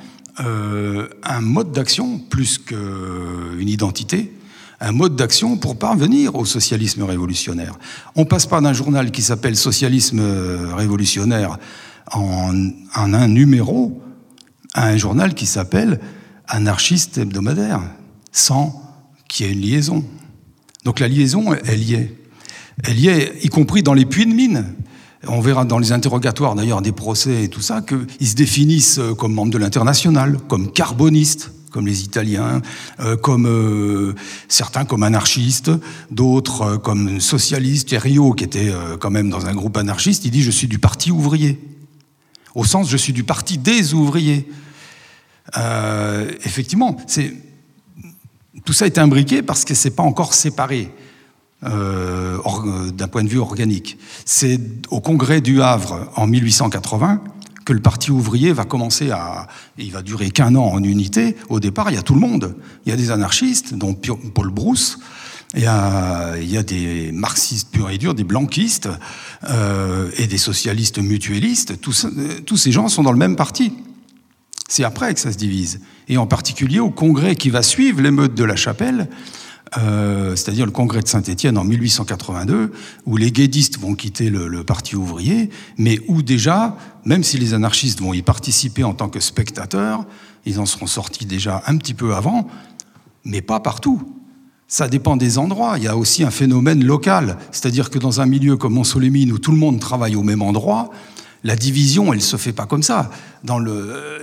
euh, un mode d'action plus qu'une identité, un mode d'action pour parvenir au socialisme révolutionnaire. On passe pas d'un journal qui s'appelle Socialisme révolutionnaire en, en, un numéro à un journal qui s'appelle Anarchiste hebdomadaire, sans qu'il y ait une liaison. Donc la liaison, elle y est. Elle y est, y compris dans les puits de mine. On verra dans les interrogatoires d'ailleurs des procès et tout ça qu'ils se définissent comme membres de l'international, comme carbonistes, comme les Italiens, euh, comme euh, certains comme anarchistes, d'autres euh, comme socialistes. Rio, qui était euh, quand même dans un groupe anarchiste, il dit je suis du parti ouvrier, au sens je suis du parti des ouvriers. Euh, effectivement, tout ça est imbriqué parce que c'est pas encore séparé. Euh, d'un point de vue organique. C'est au congrès du Havre en 1880 que le Parti ouvrier va commencer à. Il va durer qu'un an en unité. Au départ, il y a tout le monde. Il y a des anarchistes, dont Paul Brousse. Il y, a, il y a des marxistes purs et durs, des blanquistes euh, et des socialistes mutuellistes. Tous, tous ces gens sont dans le même parti. C'est après que ça se divise. Et en particulier au congrès qui va suivre l'émeute de la chapelle, euh, c'est-à-dire le congrès de Saint-Étienne en 1882, où les guédistes vont quitter le, le, parti ouvrier, mais où déjà, même si les anarchistes vont y participer en tant que spectateurs, ils en seront sortis déjà un petit peu avant, mais pas partout. Ça dépend des endroits. Il y a aussi un phénomène local, c'est-à-dire que dans un milieu comme Montsolémine, où tout le monde travaille au même endroit, la division, elle se fait pas comme ça.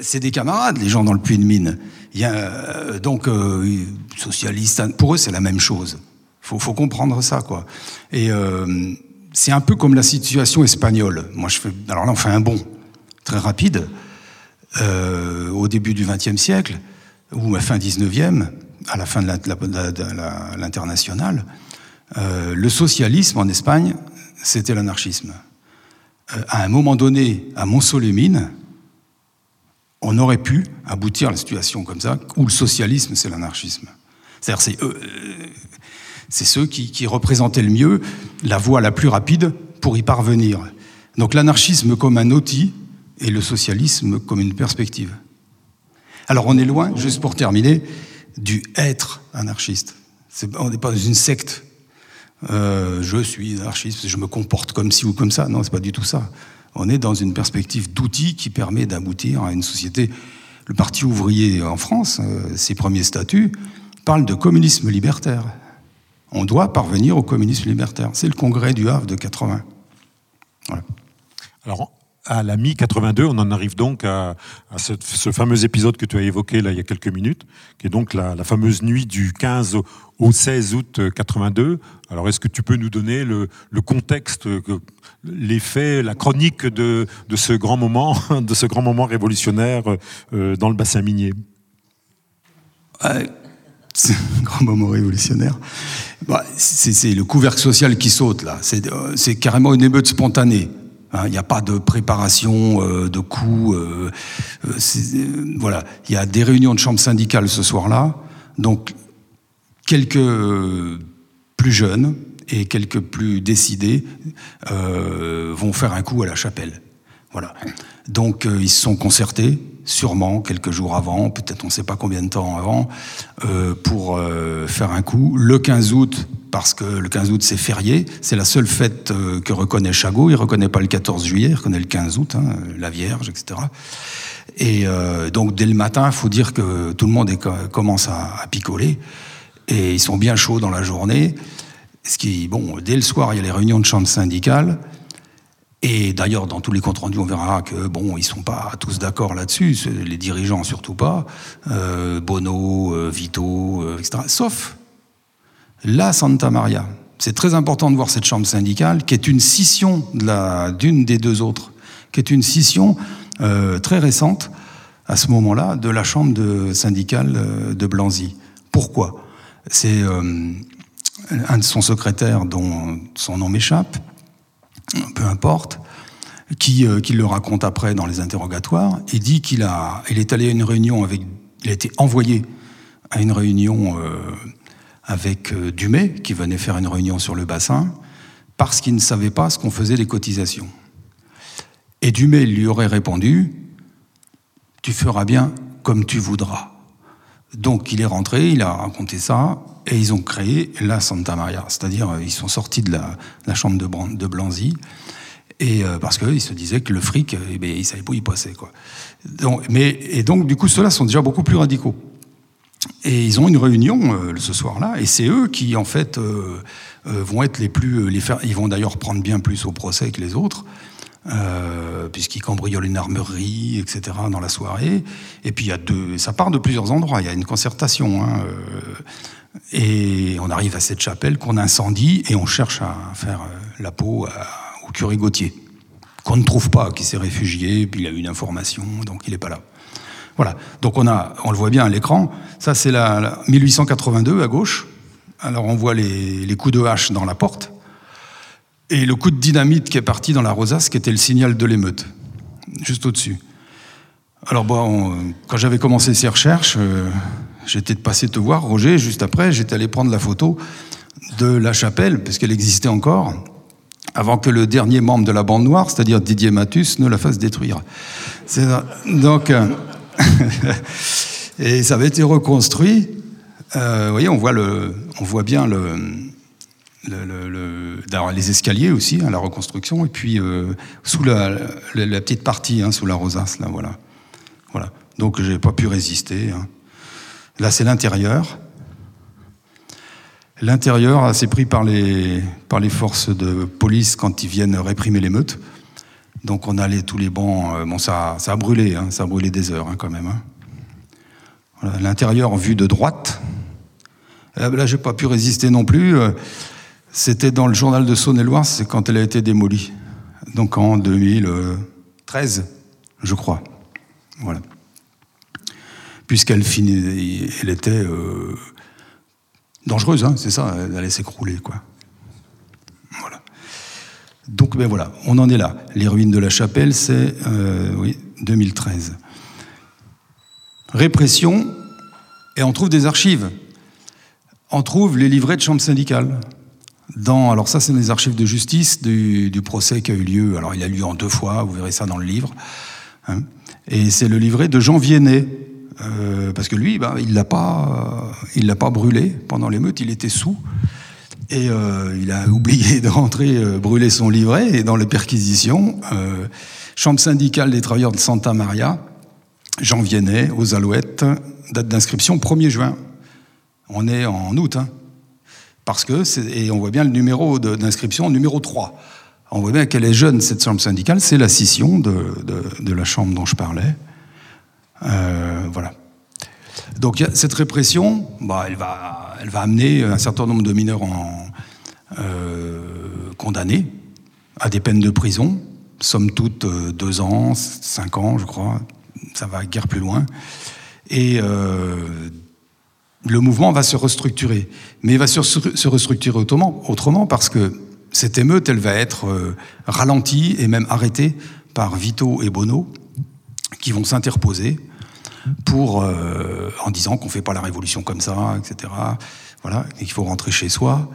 C'est des camarades, les gens dans le puits de mine. Il y a euh, donc euh, socialistes. Pour eux, c'est la même chose. Faut, faut comprendre ça, quoi. Et euh, c'est un peu comme la situation espagnole. Moi, je fais. Alors là, on fait un bond très rapide. Au début du XXe siècle ou à fin XIXe, à la fin de l'international, euh, le socialisme en Espagne, c'était l'anarchisme à un moment donné, à Montceau-les-Mines, on aurait pu aboutir à la situation comme ça, où le socialisme, c'est l'anarchisme. C'est-à-dire, c'est c'est ceux qui, qui, représentaient le mieux la voie la plus rapide pour y parvenir. Donc l'anarchisme comme un outil et le socialisme comme une perspective. Alors on est loin, juste pour terminer, du être anarchiste. on n'est pas dans une secte euh, je suis anarchiste, je me comporte comme ci ou comme ça. Non, c'est pas du tout ça. On est dans une perspective d'outils qui permet d'aboutir à une société. Le Parti ouvrier en France, euh, ses premiers statuts, parlent de communisme libertaire. On doit parvenir au communisme libertaire. C'est le congrès du Havre de 80. Voilà. Alors, à la mi-82, on en arrive donc à, ce, fameux épisode que tu as évoqué là il y a quelques minutes, qui est donc la, fameuse nuit du 15 au, au 16 août 82. Alors, est-ce que tu peux nous donner le, le contexte, les faits, la chronique de, ce grand moment, de ce grand moment révolutionnaire euh, dans le bassin minier? C'est un grand moment révolutionnaire. Bah, c'est le couvercle social qui saute là. C'est carrément une émeute spontanée. Il hein, n'y a pas de préparation euh, de coups. Euh, euh, voilà, il y a des réunions de chambre syndicale ce soir-là. Donc, quelques plus jeunes et quelques plus décidés euh, vont faire un coup à la chapelle. Voilà. Donc, ils se sont concertés, sûrement quelques jours avant, peut-être on ne sait pas combien de temps avant, pour faire un coup. Le 15 août, parce que le 15 août c'est férié, c'est la seule fête euh, que reconnaît Chagot, il reconnaît pas le 14 juillet, il reconnaît le 15 août, hein, la Vierge, etc. Et euh, donc dès le matin, il faut dire que tout le monde commence à, picoler, et ils sont bien chauds dans la journée. Ce qui, bon, dès le soir, il y a les réunions de chambre syndicale, et d'ailleurs, dans tous les comptes rendus, on verra que bon, ils sont pas tous d'accord là-dessus, les dirigeants surtout pas, euh, Bono, Vito, etc. Sauf la Santa Maria. C'est très important de voir cette chambre syndicale, qui est une scission d'une des deux autres, qui est une scission euh, très récente, à ce moment-là, de la chambre syndicale euh, de Blanzy. Pourquoi? C'est euh, un de son secrétaire, dont son nom m'échappe, peu importe, qui, le raconte après dans les interrogatoires, il dit qu'il est allé à une réunion avec, il a été envoyé à une réunion avec euh, Dumay, qui venait faire une réunion sur le bassin, parce qu'il ne savait pas ce qu'on faisait des cotisations. Et Dumay lui aurait répondu Tu feras bien comme tu voudras. Donc il est rentré, il a raconté ça, et ils ont créé la Santa Maria, c'est-à-dire ils sont sortis de la, chambre de, de Blanzy, et euh, parce qu'ils se disaient que le fric, eh bien, ils savaient pas où il passait. Quoi. Donc, mais, et donc, du coup, ceux-là sont déjà beaucoup plus radicaux. Et ils ont une réunion euh, ce soir-là, et c'est eux qui, en fait, euh, vont être les plus. Les ils vont d'ailleurs prendre bien plus au procès que les autres, puisqu'ils cambriolent une armerie, etc., dans la soirée. Et puis, y a deux, ça part de plusieurs endroits, il y a une concertation. Hein, et on arrive à cette chapelle qu'on incendie, et on cherche à faire la peau au curé Gauthier, qu'on ne trouve pas, qui s'est réfugié, puis il a eu une information, donc il n'est pas là. Voilà. Donc on, a, on le voit bien à l'écran. Ça, c'est la, 1882 à gauche. Alors on voit les, coups de hache dans la porte. Et le coup de dynamite qui est parti dans la rosace, qui était le signal de l'émeute, juste au-dessus. Alors bon, quand j'avais commencé ces recherches, euh, j'étais de passer te voir, Roger, juste après, j'étais allé prendre la photo de la chapelle, parce qu'elle existait encore avant que le dernier membre de la bande noire, c'est-à-dire Didier Mathus, ne la fasse détruire. Donc, euh, et ça avait été reconstruit. Euh, vous voyez, on voit, le, on voit bien le, le, les escaliers aussi, hein, la reconstruction, et puis euh, sous la, la, petite partie, hein, sous la rosace, là, voilà. voilà. Donc, j'ai pas pu résister. Hein. Là, c'est l'intérieur. L'intérieur, assez pris par les, par les forces de police quand ils viennent réprimer l'émeute. Donc on allait tous les bancs. Euh, bon, ça, ça a brûlé, hein, ça a brûlé des heures hein, quand même. Hein. L'intérieur vue de droite. Euh, là, j'ai pas pu résister non plus. Euh, c'était dans le journal de Saône-et-Loire, c'est quand elle a été démolie. Donc en 2013, je crois. Voilà. Puisqu'elle finit, elle était dangereuse, c'est ça, elle allait s'écrouler, quoi. Donc, ben voilà, on en est là. Les ruines de la chapelle, c'est, euh, oui, 2013. Répression, et on trouve des archives. On trouve les livrets de chambre syndicale. Dans, alors ça, c'est les archives de justice du, procès qui a eu lieu. Alors il a lieu en deux fois, vous verrez ça dans le livre. Hein. Et c'est le livret de Jean Viennet, euh, parce que lui, ben, il l'a pas, il l'a pas brûlé pendant l'émeute. Il était sous et euh, il a oublié de rentrer euh, brûler son livret. Et dans les perquisitions, chambre syndicale des travailleurs de Santa Maria, Jean Viennet, aux Alouettes, date d'inscription 1er juin. On est en août, hein. parce que et on voit bien le numéro d'inscription, numéro 3. On voit bien qu'elle est jeune cette chambre syndicale, c'est la scission de, de la chambre dont je parlais. Euh, voilà. Donc cette répression, bah, elle, va, elle va amener un certain nombre de mineurs euh, condamnés à des peines de prison, somme toute euh, deux ans, cinq ans, je crois. Ça va guère plus loin. Et le mouvement va se restructurer. Mais il va se, restructurer autrement parce que cette émeute, elle va être ralentie et même arrêtée par Vito et Bono, qui vont s'interposer pour, euh, en disant qu'on ne fait pas la révolution comme ça, etc. Voilà, qu'il faut rentrer chez soi.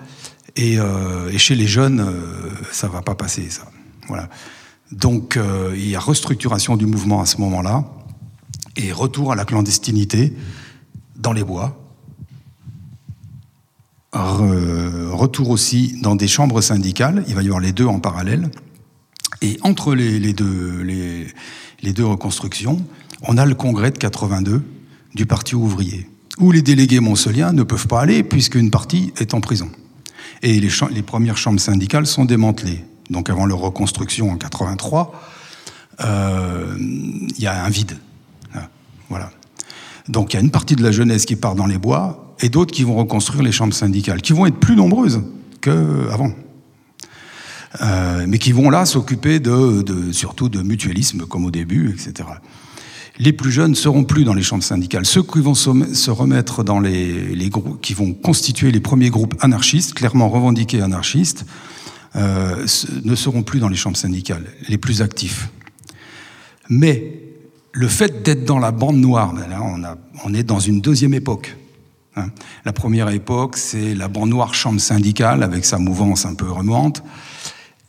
Et, euh, chez les jeunes, euh, ça ne va pas passer, ça. Voilà. Donc, il y a restructuration du mouvement à ce moment-là, et retour à la clandestinité dans les bois. retour aussi dans des chambres syndicales, il va y avoir les deux en parallèle. Et entre les, deux, les deux reconstructions, on a le congrès de 82 du Parti ouvrier, où les délégués montceliens ne peuvent pas aller puisqu'une partie est en prison. Et les, premières chambres syndicales sont démantelées. Donc avant leur reconstruction en 83, euh, il y a un vide. Ah, voilà. Donc il y a une partie de la jeunesse qui part dans les bois et d'autres qui vont reconstruire les chambres syndicales, qui vont être plus nombreuses qu'avant. Euh, mais qui vont là s'occuper de, surtout de mutualisme comme au début, etc les plus jeunes ne seront plus dans les chambres syndicales. Ceux qui vont se remettre dans les, groupes, qui vont constituer les premiers groupes anarchistes, clairement revendiqués anarchistes, euh, ne seront plus dans les chambres syndicales, les plus actifs. Mais le fait d'être dans la bande noire, ben on, est dans une deuxième époque. Hein. La première époque, c'est la bande noire chambre syndicale avec sa mouvance un peu remonte.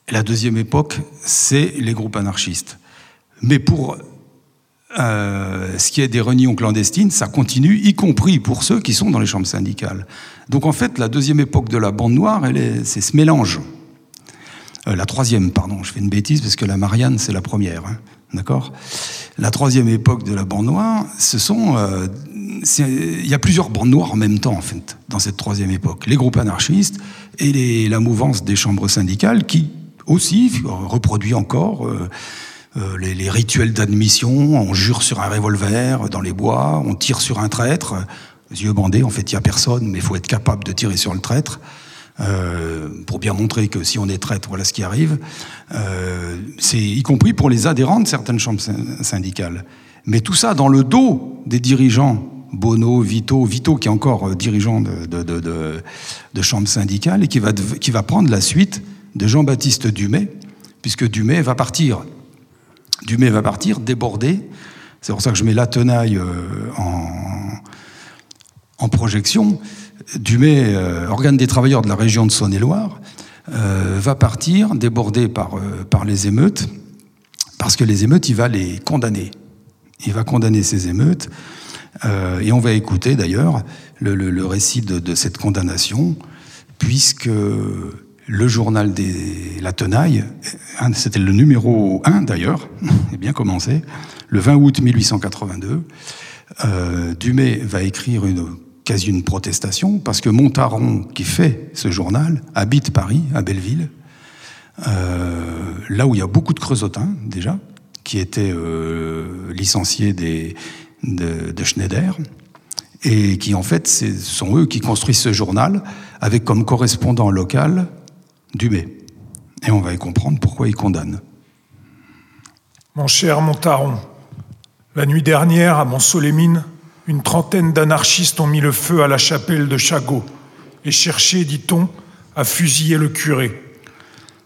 La deuxième époque, c'est les groupes anarchistes. Mais pour euh, ce qui est des réunions clandestines, ça continue, y compris pour ceux qui sont dans les chambres syndicales. Donc en fait, la deuxième époque de la bande noire, c'est ce mélange. Euh, la troisième, pardon, je fais une bêtise parce que la Marianne, c'est la première. Hein, D'accord? La troisième époque de la bande noire, ce sont. Euh, il y a plusieurs bandes noires en même temps, en fait, dans cette troisième époque. Les groupes anarchistes et la mouvance des chambres syndicales qui aussi reproduit encore. Euh, les, rituels d'admission, on jure sur un revolver dans les bois, on tire sur un traître, yeux bandés, en fait il n'y a personne, mais il faut être capable de tirer sur le traître. Euh, pour bien montrer que si on est traître, voilà ce qui arrive. Euh, c'est y compris pour les adhérents de certaines chambres syndicales. Mais tout ça dans le dos des dirigeants, Bono, Vito, Vito qui est encore dirigeant de, de, de, syndicales et qui va, qui va prendre la suite de Jean-Baptiste Dumay, puisque Dumay va partir Dumay va partir, débordé. C'est pour ça que je mets la tenaille euh, en, projection. Dumay, euh, organe des travailleurs de la région de Saône-et-Loire, euh, va partir, débordé par, les émeutes, parce que les émeutes, il va les condamner. Il va condamner ces émeutes. et on va écouter d'ailleurs le, récit de, cette condamnation, puisque le journal des La Tenaille, c'était le numéro 1 d'ailleurs, est bien commencé, le 20 août 1882. Euh, Dumay va écrire quasi une protestation parce que Montaron, qui fait ce journal, habite Paris, à Belleville, euh, là où il y a beaucoup de creusotins déjà, qui étaient euh, licenciés de, de Schneider et qui en fait ce sont eux qui construisent ce journal avec comme correspondant local Dumay. Et on va y comprendre pourquoi il condamne. Mon cher Montaron, la nuit dernière, à Montsolémine, une trentaine d'anarchistes ont mis le feu à la chapelle de Chagot et cherché, dit-on, à fusiller le curé.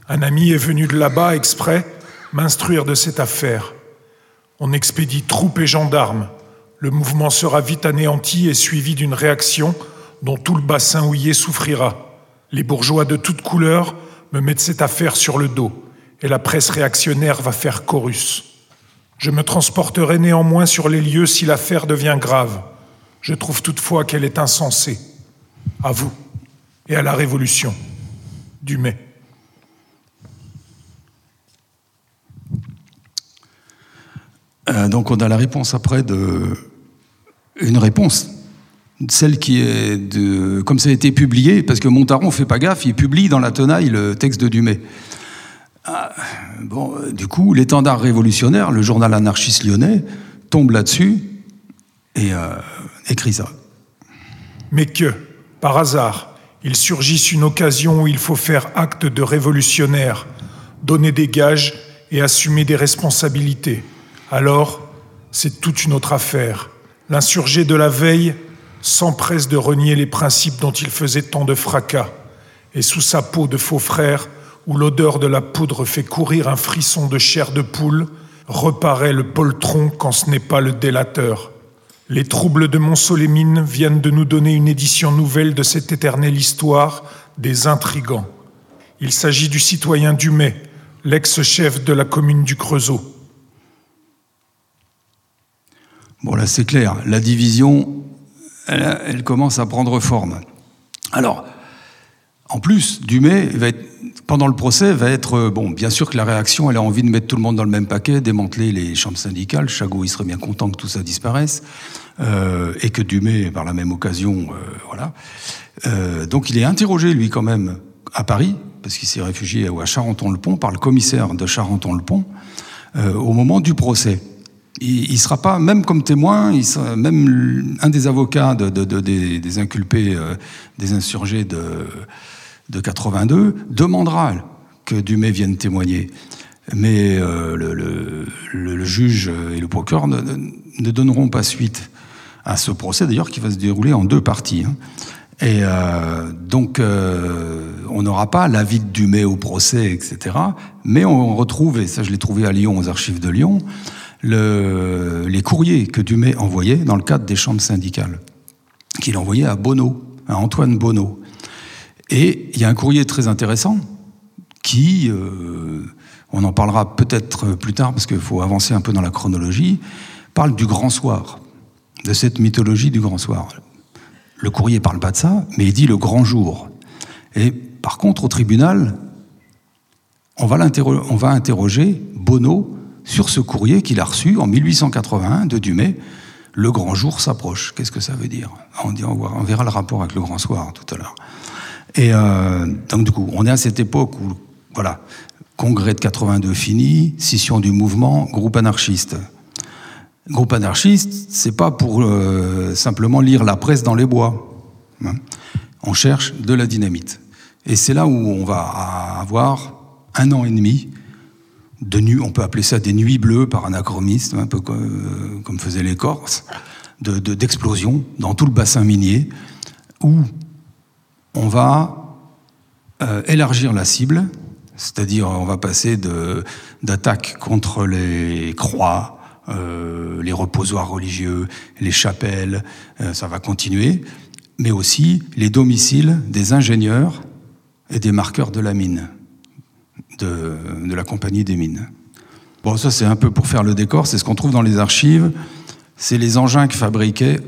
Un ami est venu de là-bas exprès m'instruire de cette affaire. On expédie troupes et gendarmes. Le mouvement sera vite anéanti et suivi d'une réaction dont tout le bassin houillé souffrira. Les bourgeois de toutes couleurs me mettent cette affaire sur le dos, et la presse réactionnaire va faire chorus. Je me transporterai néanmoins sur les lieux si l'affaire devient grave. Je trouve toutefois qu'elle est insensée. À vous et à la Révolution. Du mai. Euh, donc on a la réponse après de une réponse celle qui est de, comme ça a été publié, parce que Montaron fait pas gaffe, il publie dans la tenaille le texte de Dumay. Ah, bon, du coup, l'étendard révolutionnaire, le journal anarchiste lyonnais, tombe là-dessus et euh, écrit ça. Mais que, par hasard, il surgisse une occasion où il faut faire acte de révolutionnaire, donner des gages et assumer des responsabilités. Alors, c'est toute une autre affaire. L'insurgé de la veille s'empresse de renier les principes dont il faisait tant de fracas, et sous sa peau de faux frère, où l'odeur de la poudre fait courir un frisson de chair de poule, reparaît le poltron quand ce n'est pas le délateur. Les troubles de Montsolémine viennent de nous donner une édition nouvelle de cette éternelle histoire des intrigants. Il s'agit du citoyen Dumay, l'ex-chef de la commune du Creusot. Bon là c'est clair, la division elle, commence à prendre forme. Alors, en plus, Dumay va être, pendant le procès va être euh, bon. Bien sûr que la réaction, elle a envie de mettre tout le monde dans le même paquet, démanteler les chambres syndicales. Chagot, il serait bien content que tout ça disparaisse euh, et que Dumay, par la même occasion, euh, voilà. Donc, il est interrogé lui quand même à Paris parce qu'il s'est réfugié à Charenton-le-Pont par le commissaire de Charenton-le-Pont au moment du procès il ne sera pas, même comme témoin, même un des avocats de, de, de, des, inculpés, euh, des insurgés de, de 82, demandera que Dumay vienne témoigner. Mais euh, le, juge et le procureur ne, ne, donneront pas suite à ce procès, d'ailleurs, qui va se dérouler en deux parties. Hein. Et euh, donc, on n'aura pas l'avis de Dumay au procès, etc. Mais on retrouve, et ça je l'ai trouvé à Lyon, aux archives de Lyon, le, les courriers que Dumay envoyait dans le cadre des chambres syndicales, qu'il envoyait à Bono, à Antoine Bono. Et il y a un courrier très intéressant qui, euh, on en parlera peut-être plus tard parce qu'il faut avancer un peu dans la chronologie, parle du grand soir, de cette mythologie du grand soir. Le courrier parle pas de ça, mais il dit le grand jour. Et par contre, au tribunal, on va, on va interroger Bono sur ce courrier qu'il a reçu en 1881 de Dumay. Le grand jour s'approche. Qu'est-ce que ça veut dire? On, on, verra le rapport avec le grand soir tout à l'heure. Et euh, donc du coup, on est à cette époque où, voilà, congrès de 82 fini, scission du mouvement, groupe anarchiste. Groupe anarchiste, c'est pas pour euh, simplement lire la presse dans les bois. Hein. On cherche de la dynamite. Et c'est là où on va avoir un an et demi on peut appeler ça des nuits bleues par anachronisme, un peu comme, comme faisaient les Corses, d'explosions de, dans tout le bassin minier, où on va euh, élargir la cible, c'est-à-dire on va passer d'attaques contre les croix, euh, les reposoirs religieux, les chapelles, euh, ça va continuer, mais aussi les domiciles des ingénieurs et des marqueurs de la mine, de, la compagnie des mines. Bon, ça c'est un peu pour faire le décor, c'est ce qu'on trouve dans les archives, c'est les engins que fabriquaient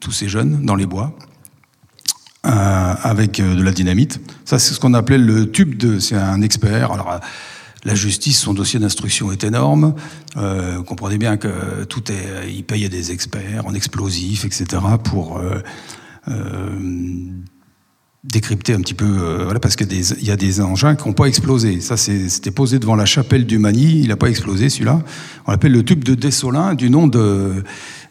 tous ces jeunes dans les bois. Euh, avec euh, de la dynamite. Ça, c'est ce qu'on appelait le tube de. C'est un expert. Alors, euh, la justice, son dossier d'instruction est énorme. Euh, comprenez bien que tout est, il payait des experts en explosifs, etc. pour décrypter un petit peu, euh, voilà, parce qu'il y a des engins qui n'ont pas explosé. Ça, c'était posé devant la chapelle du Mani, il n'a pas explosé celui-là. On l'appelle le tube de Dessolin, du nom de,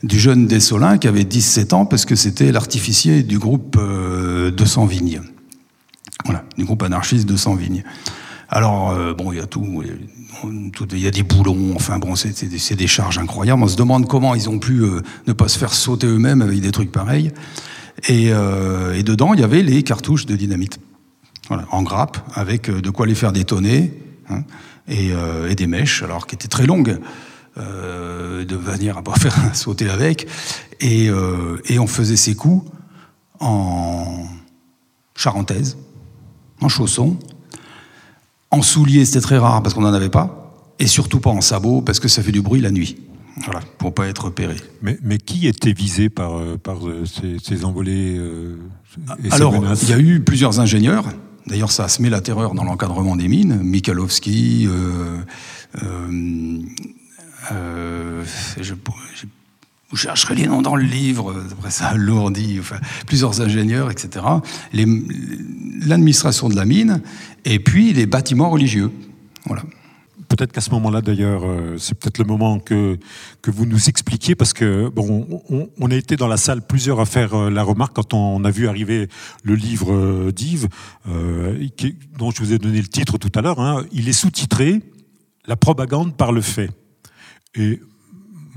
du jeune Dessolin qui avait 17 ans, parce que c'était l'artificier du groupe euh, 200 Vignes. Voilà, du groupe anarchiste 200 Vignes. Alors, euh, bon, il y a tout, il y a des boulons, enfin bon, c'est des charges incroyables. On se demande comment ils ont pu euh, ne pas se faire sauter eux-mêmes avec des trucs pareils. Et, euh, et, dedans, il y avait les cartouches de dynamite. En grappe, avec euh, de quoi les faire détonner, hein, et, euh, et, des mèches, alors qui étaient très longues, de manière à pas faire sauter avec. Et, et on faisait ces coups en charentaise, en chaussons, en souliers, c'était très rare parce qu'on n'en avait pas, et surtout pas en sabots parce que ça fait du bruit la nuit. Voilà, pour pas être repéré. Mais, mais qui était visé par, euh, par euh, ces, ces envolées euh, et Alors, ces il y a eu plusieurs ingénieurs. D'ailleurs, ça a semé la terreur dans l'encadrement des mines. Mikalowski, euh, euh, je, je, je, chercherai les noms dans le livre, après ça enfin, plusieurs ingénieurs, etc. L'administration de la mine, et puis les bâtiments religieux. Voilà. Peut-être qu'à ce moment-là, d'ailleurs, euh, c'est peut-être le moment que, que vous nous expliquiez, parce que bon, on, a été dans la salle plusieurs à faire euh, la remarque quand on a vu arriver le livre euh, d'Yves, dont je vous ai donné le titre tout à l'heure. Hein, il est sous-titré La propagande par le fait. Et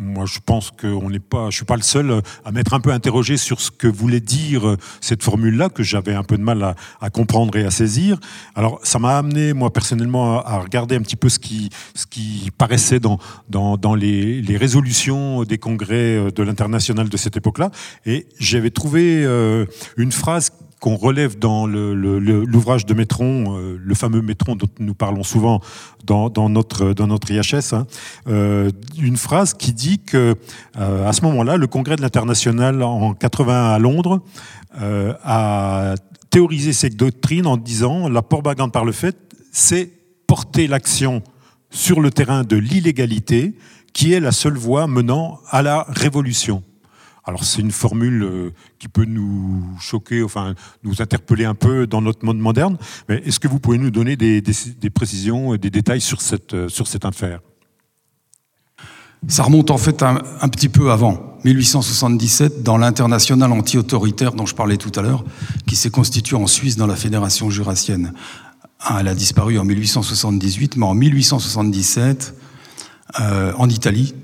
moi, je pense qu'on n'est pas, je suis pas le seul à m'être un peu interrogé sur ce que voulait dire cette formule-là, que j'avais un peu de mal à, comprendre et à saisir. Alors, ça m'a amené, moi, personnellement, à regarder un petit peu ce qui, ce qui paraissait dans, dans, dans les, résolutions des congrès de l'international de cette époque-là. Et j'avais trouvé euh, une phrase qu'on relève dans l'ouvrage de Métron, euh, le fameux Métron dont nous parlons souvent dans, notre, IHS, hein, euh, une phrase qui dit que euh, à ce moment-là, le Congrès de l'International en 81 à Londres a théorisé cette doctrine en disant la propagande par le fait, c'est porter l'action sur le terrain de l'illégalité qui est la seule voie menant à la révolution. Alors c'est une formule euh, qui peut nous choquer, enfin nous interpeller un peu dans notre monde moderne, mais est-ce que vous pouvez nous donner des, précisions, des détails sur cette, euh, affaire Ça remonte en fait un, petit peu avant, 1877, dans l'international anti-autoritaire dont je parlais tout à l'heure, qui s'est constitué en Suisse dans la Fédération jurassienne. Elle a disparu en 1878, mais en 1877, euh, en Italie, euh,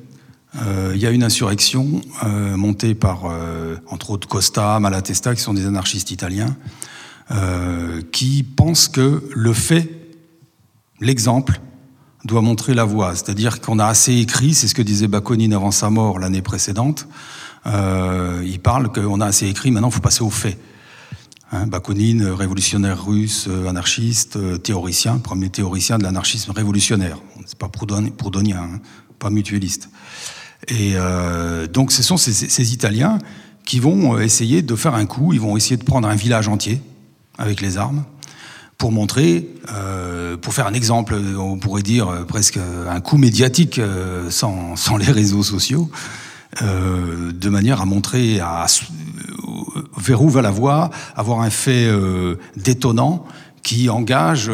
il y a une insurrection euh, montée par, euh, entre autres, Costa, Malatesta, qui sont des anarchistes italiens, euh, qui pensent que le fait, l'exemple, doit montrer la voie. C'est-à-dire qu'on a assez écrit, c'est ce que disait Bakounine avant sa mort l'année précédente, euh, il parle qu'on a assez écrit, maintenant il faut passer aux faits. Hein, Bakounine, révolutionnaire russe, anarchiste, théoricien, premier théoricien de l'anarchisme révolutionnaire. C'est pas proudhonien, hein, pas mutualiste. Et donc ce sont ces, Italiens qui vont essayer de faire un coup, ils vont essayer de prendre un village entier avec les armes pour montrer, euh, pour faire un exemple, on pourrait dire presque un coup médiatique euh, sans, les réseaux sociaux, euh, de manière à montrer à, vers où va la voie, avoir un fait détonnant qui engage,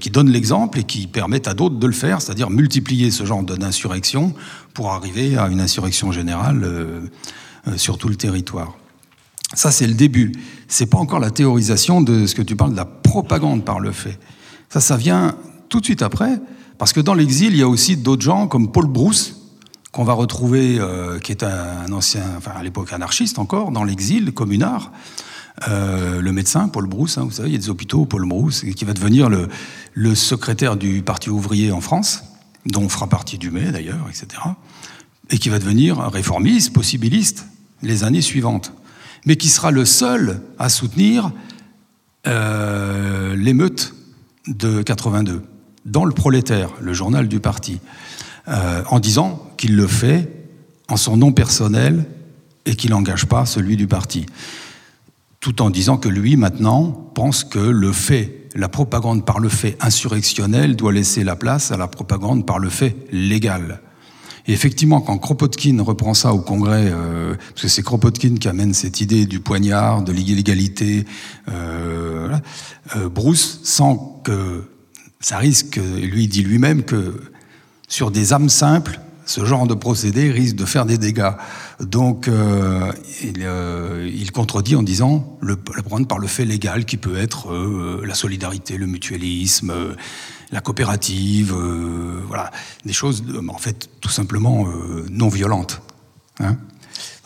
qui donne l'exemple et qui permet à d'autres de le faire, c'est-à-dire multiplier ce genre d'insurrection pour arriver à une insurrection générale sur tout le territoire. Ça, c'est le début. C'est pas encore la théorisation de ce que tu parles de la propagande par le fait. Ça, ça vient tout de suite après, parce que dans l'exil, il y a aussi d'autres gens comme Paul Brousse, qu'on va retrouver, euh, qui est un ancien, enfin à l'époque anarchiste encore, dans l'exil, communard. Euh, le médecin, Paul Brousse, hein, vous savez, il y a des hôpitaux, Paul Brousse, qui va devenir le secrétaire du Parti ouvrier en France, dont fera partie Dumay d'ailleurs, etc. Et qui va devenir réformiste, possibiliste, les années suivantes mais qui sera le seul à soutenir euh, l'émeute de 82 dans le Prolétaire, le journal du parti, euh, en disant qu'il le fait en son nom personnel et qu'il n'engage pas celui du parti. Tout en disant que lui, maintenant, pense que le fait, la propagande par le fait insurrectionnel doit laisser la place à la propagande par le fait légal. Et effectivement, quand Kropotkin reprend ça au Congrès, euh, parce que c'est Kropotkin qui amène cette idée du poignard, de l'illégalité, euh, euh, Bruce sent que ça risque, lui dit lui-même que sur des âmes simples, ce genre de procédé risque de faire des dégâts. Donc, euh, il, euh, il, contredit en disant le, prendre par le fait légal qui peut être euh, la solidarité, le mutualisme, la coopérative, voilà, des choses, en fait, tout simplement non violentes. Hein.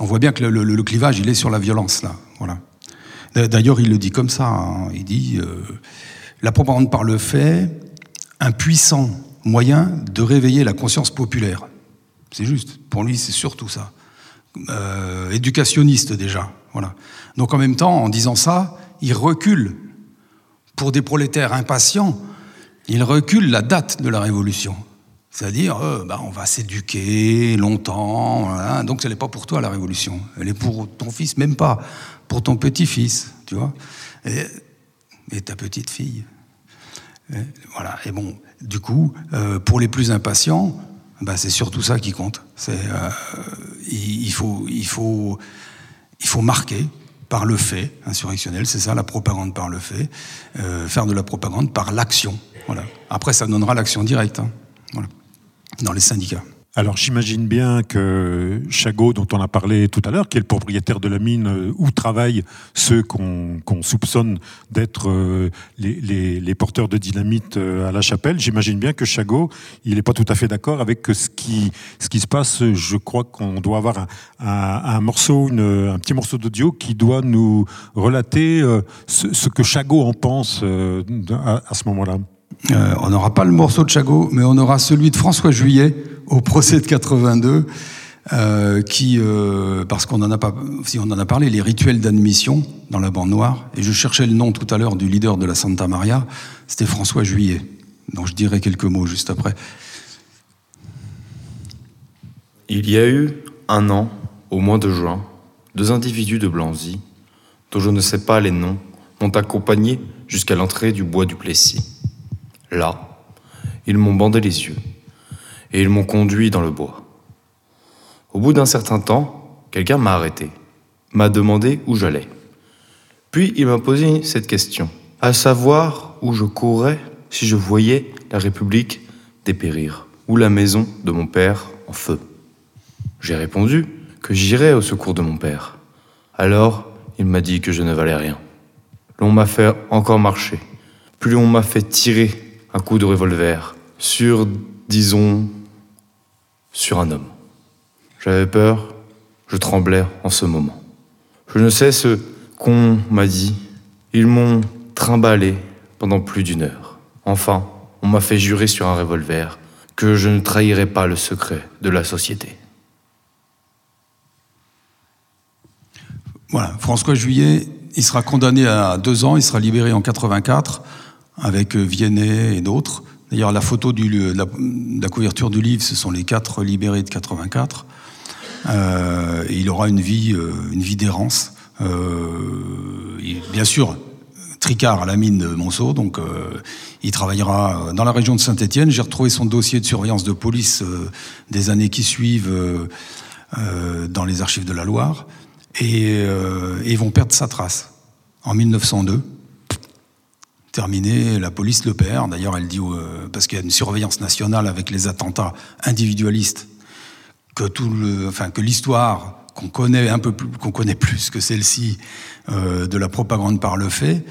On voit bien que le, le, clivage, il est sur la violence. D'ailleurs, il le dit comme ça. Hein. il dit la propagande par le fait, un puissant moyen de réveiller la conscience populaire. C'est juste. Pour lui, c'est surtout ça. Euh, éducationniste déjà. Voilà. Donc en même temps, en disant ça, il recule. Pour des prolétaires impatients, il recule la date de la révolution. C'est-à-dire, euh, bah, on va s'éduquer longtemps. Donc, ce n'est pas pour toi la révolution. Elle est pour ton fils, même pas pour ton petit-fils, tu vois. Et, ta petite fille. voilà. Et bon, du coup, euh, pour les plus impatients, bah, c'est surtout ça qui compte. Euh, il, faut, marquer par le fait insurrectionnel, c'est ça la propagande par le fait, euh, faire de la propagande par l'action. Après, ça donnera l'action directe hein. dans les syndicats. Alors j'imagine bien que Chagot, dont on a parlé tout à l'heure, qui est le propriétaire de la mine euh, où travaillent ceux qu'on soupçonne d'être euh, les, porteurs de dynamite euh, à la chapelle, j'imagine bien que Chagot, il n'est pas tout à fait d'accord avec ce qui, ce qui se passe. Je crois qu'on doit avoir un, morceau, un petit morceau d'audio qui doit nous relater ce, que Chagot en pense à, ce moment-là. on n'aura pas le morceau de Chagot, mais on aura celui de François Juillet au procès de 82, euh, qui, euh, parce qu'on en a si on en a parlé, les rituels d'admission dans la bande noire. Et je cherchais le nom tout à l'heure du leader de la Santa Maria, c'était François Juillet. Donc je dirai quelques mots juste après. Il y a eu un an, au mois de juin, deux individus de Blanzy, dont je ne sais pas les noms, m'ont accompagné jusqu'à l'entrée du bois du Plessis. Là, ils m'ont bandé les yeux et ils m'ont conduit dans le bois. Au bout d'un certain temps, quelqu'un m'a arrêté, m'a demandé où j'allais. Puis il m'a posé cette question, à savoir où je courrais si je voyais la République dépérir, ou la maison de mon père en feu. J'ai répondu que j'irais au secours de mon père. Alors, il m'a dit que je ne valais rien. L'on m'a fait encore marcher, puis on m'a fait tirer un coup de revolver sur, disons, sur un homme. J'avais peur, je tremblais en ce moment. Je ne sais ce qu'on m'a dit. Ils m'ont trimballé pendant plus d'une heure. Enfin, on m'a fait jurer sur un revolver que je ne trahirais pas le secret de la société. Voilà, François Juillet, il sera condamné à deux ans, il sera libéré en 84 avec Viennet et d'autres D'ailleurs, la photo de la, couverture du livre, ce sont les quatre libérés de 84. Euh, il aura une vie, euh, une vie d'errance. bien sûr, tricard à la mine de Monceau, donc il travaillera dans la région de Saint-Étienne. J'ai retrouvé son dossier de surveillance de police des années qui suivent dans les archives de la Loire, et ils vont perdre sa trace en 1902 terminé, la police le perd. D'ailleurs, elle dit, euh, parce qu'il y a une surveillance nationale avec les attentats individualistes, que l'histoire qu'on connaît un peu plus, qu'on connaît plus que celle-ci euh, de la propagande par le fait,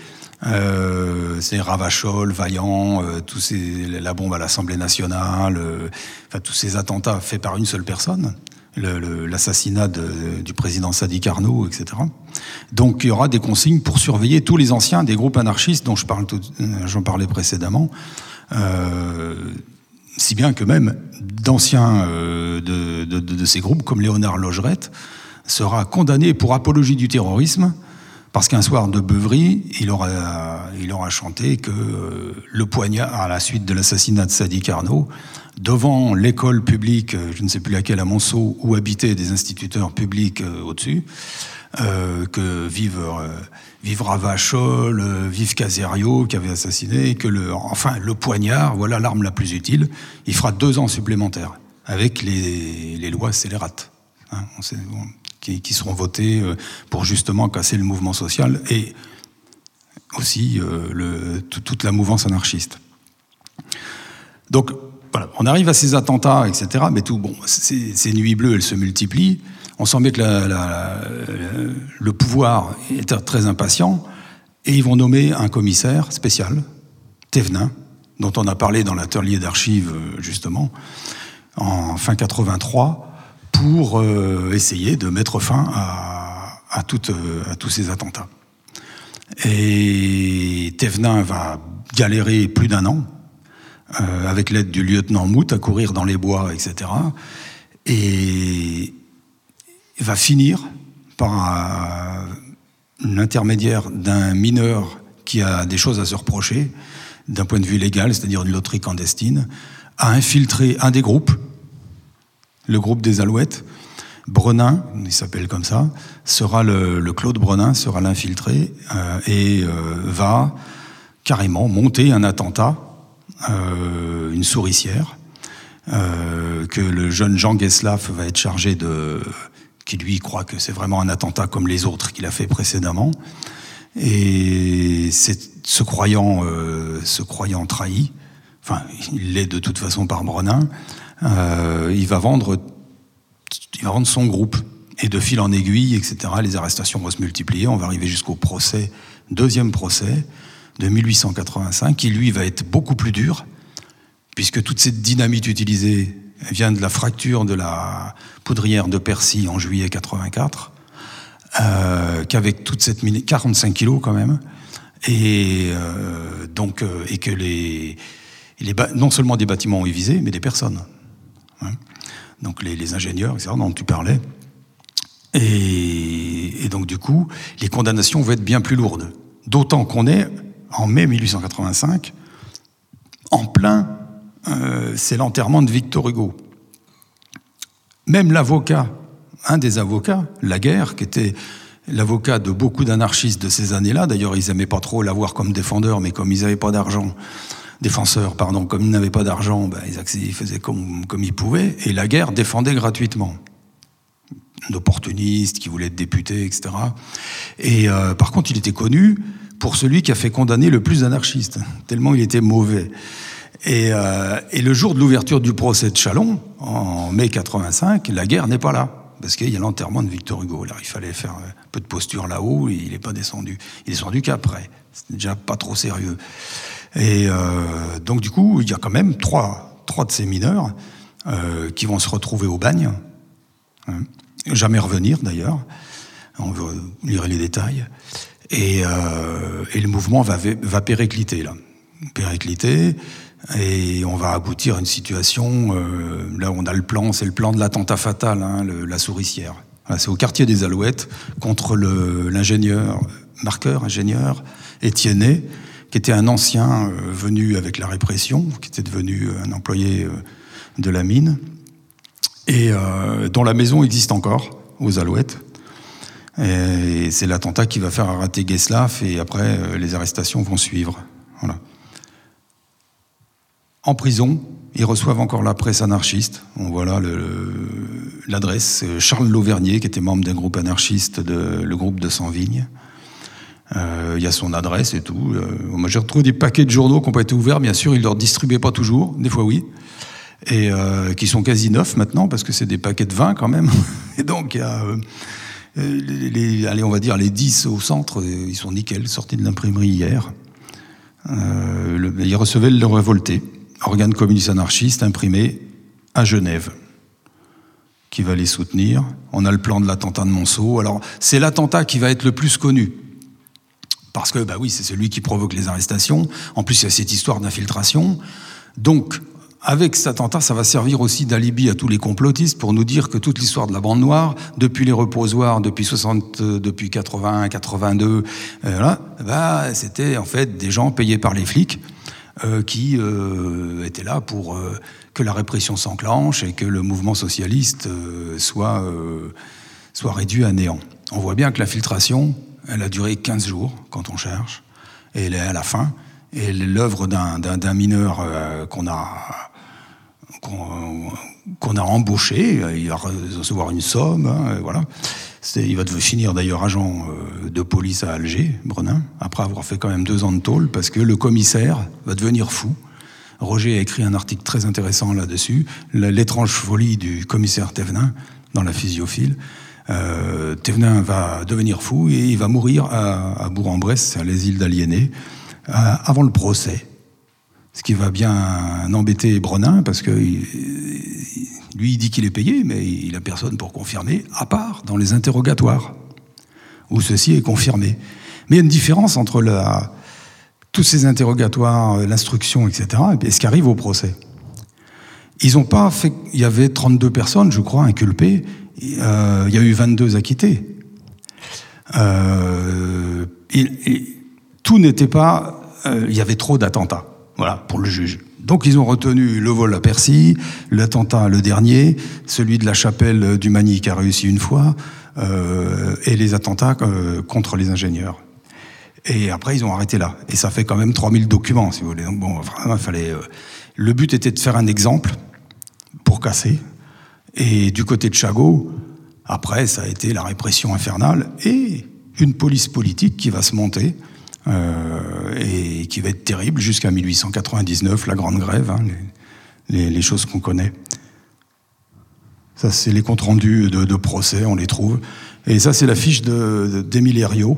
euh, c'est Ravachol, Vaillant, tous ces, la bombe à l'Assemblée nationale, enfin, tous ces attentats faits par une seule personne l'assassinat du président Sadi Carnot, etc. Donc il y aura des consignes pour surveiller tous les anciens des groupes anarchistes dont euh, j'en parlais précédemment, euh, si bien que même d'anciens euh, de, de, de, ces groupes, comme Léonard Logerette, sera condamné pour apologie du terrorisme parce qu'un soir de beuverie, il aura, il aura chanté que euh, le poignard, à la suite de l'assassinat de Sadi Carnot, devant l'école publique, euh, je ne sais plus laquelle à Monceau, où habitaient des instituteurs publics euh, au-dessus, que vive, vive Ravachol, vive Caserio qui avait assassiné, que le, enfin le poignard, voilà l'arme la plus utile. Il fera deux ans supplémentaires avec les, lois scélérates, hein, on qui, seront votées pour justement casser le mouvement social et aussi le, toute la mouvance anarchiste. Donc voilà, on arrive à ces attentats, etc. Mais tout, bon, ces, nuits bleues, elles se multiplient. On sent bien que le pouvoir est très impatient. Et ils vont nommer un commissaire spécial, Thévenin, dont on a parlé dans l'atelier d'archives, justement, en fin 83, pour euh, essayer de mettre fin à, à, à tous ces attentats. Et Thévenin va galérer plus d'un an, euh, avec l'aide du lieutenant Mout, à courir dans les bois, etc. Et va finir par l'intermédiaire d'un mineur qui a des choses à se reprocher, d'un point de vue légal, c'est-à-dire une loterie clandestine, à infiltrer un des groupes, le groupe des Alouettes. Brenin, il s'appelle comme ça, sera le, Claude Brenin sera l'infiltré euh, et euh, va carrément monter un attentat euh, une souricière, que le jeune Jean Geslav va être chargé de, qui lui croit que c'est vraiment un attentat comme les autres qu'il a fait précédemment. Et c'est ce croyant, croyant trahi, enfin, il l'est de toute façon par Brenin, euh, il va vendre, son groupe. Et de fil en aiguille, etc., les arrestations vont se multiplier. On va arriver jusqu'au procès, deuxième procès, de 1885, qui lui va être beaucoup plus dur, puisque toute cette dynamite utilisée vient de la fracture de la poudrière de Percy en juillet 84, euh, qu'avec toute cette mine, 45 kilos quand même, et euh, donc et que les non seulement des bâtiments ont été visés, mais des personnes. Donc les, ingénieurs, etc., dont tu parlais. Et, et donc du coup, les condamnations vont être bien plus lourdes. D'autant qu'on est en mai 1885, en plein, euh, c'est l'enterrement de Victor Hugo. Même l'avocat, un des avocats, Laguerre, qui était l'avocat de beaucoup d'anarchistes de ces années-là, d'ailleurs ils n'aimaient pas trop l'avoir comme défendeur, mais comme ils n'avaient pas d'argent, défenseur, pardon, comme ils n'avaient pas d'argent, ben, ils faisaient comme, comme ils pouvaient, et Laguerre défendait gratuitement d'opportunistes qui voulaient être députés, etc. Et euh, par contre, il était connu pour celui qui a fait condamner le plus d'anarchistes, tellement il était mauvais. Et, euh, et le jour de l'ouverture du procès de Chalon, en mai 85, la guerre n'est pas là, parce qu'il y a l'enterrement de Victor Hugo. Il fallait faire un peu de posture là-haut, il n'est pas descendu. Il est descendu qu'après. C'était déjà pas trop sérieux. Et euh, donc du coup, il y a quand même trois, trois de ces mineurs euh, qui vont se retrouver au bagne, hein. jamais revenir d'ailleurs. On lire les détails. Et, euh, le mouvement va, va péricliter, là. Péricliter, et on va aboutir à une situation, là on a le plan, c'est le plan de l'attentat fatal, hein, la souricière. c'est au quartier des Alouettes, contre l'ingénieur, marqueur, ingénieur, Étienne, qui était un ancien venu avec la répression, qui était devenu un employé de la mine, et dont la maison existe encore, aux Alouettes. Et c'est l'attentat qui va faire arrêter Geslav, et après, les arrestations vont suivre. En prison, ils reçoivent encore la presse anarchiste. On voit là l'adresse. Charles Lauvernier, qui était membre d'un groupe anarchiste, le groupe de Sans-Vignes. Euh, il y a son adresse et tout. Euh, moi, j'ai retrouvé des paquets de journaux qui n'ont pas été ouverts. Bien sûr, ils ne leur distribuaient pas toujours. Des fois, oui. Et euh, qui sont quasi neufs maintenant, parce que c'est des paquets de vin quand même. Et donc, il y a. Allez, on va dire les 10 au centre, ils sont nickel, sortis de l'imprimerie hier. Ils recevaient le révolté organe communiste anarchiste imprimé à Genève, qui va les soutenir. On a le plan de l'attentat de Monceau. Alors, c'est l'attentat qui va être le plus connu. Parce que, bah oui, c'est celui qui provoque les arrestations. En plus, il y a cette histoire d'infiltration. Donc, avec cet attentat, ça va servir aussi d'alibi à tous les complotistes pour nous dire que toute l'histoire de la bande noire, depuis les reposoirs, depuis 60, depuis 81, 82, euh, bah, c'était en fait des gens payés par les flics euh, qui euh, était là pour euh, que la répression s'enclenche et que le mouvement socialiste soit, soit réduit à néant. On voit bien que l'infiltration, elle a duré 15 jours quand on cherche, et elle est à la fin. Et l'œuvre d'un mineur qu'on a, qu'on a embauché, il va recevoir une somme, hein, voilà. Il va finir d'ailleurs agent euh, de police à Alger, Brenin, après avoir fait quand même deux ans de tôle, parce que le commissaire va devenir fou. Roger a écrit un article très intéressant là-dessus, l'étrange folie du commissaire Thévenin dans la physiophile. Euh, Thévenin va devenir fou et il va mourir à, Bourg-en-Bresse, à les îles d'Aliénés, euh, avant le procès. Ce qui va bien embêter Brenin, parce que lui, il dit qu'il est payé, mais il n'a personne pour confirmer, à part dans les interrogatoires, où ceci est confirmé. Mais il y a une différence entre tous ces interrogatoires, l'instruction, etc., et ce qui arrive au procès. Ils n'ont pas fait. Il y avait 32 personnes, je crois, inculpées. Euh, il y a eu 22 acquittés. Euh, tout n'était pas. Euh, il y avait trop d'attentats, voilà, pour le juge. Donc ils ont retenu le vol à Percy, l'attentat le dernier, celui de la chapelle du Mani qui a réussi une fois, et les attentats contre les ingénieurs. Et après ils ont arrêté là. Et ça fait quand même 3000 documents, si vous voulez. Bon, vraiment, fallait. Le but était de faire un exemple pour casser. Et du côté de Chagot, après, ça a été la répression infernale et une police politique qui va se monter euh, et qui va être terrible jusqu'à 1899, la Grande Grève, hein, les, choses qu'on connaît. Ça, c'est les comptes rendus de, procès, on les trouve. Et ça, c'est la fiche d'Émile Herriot,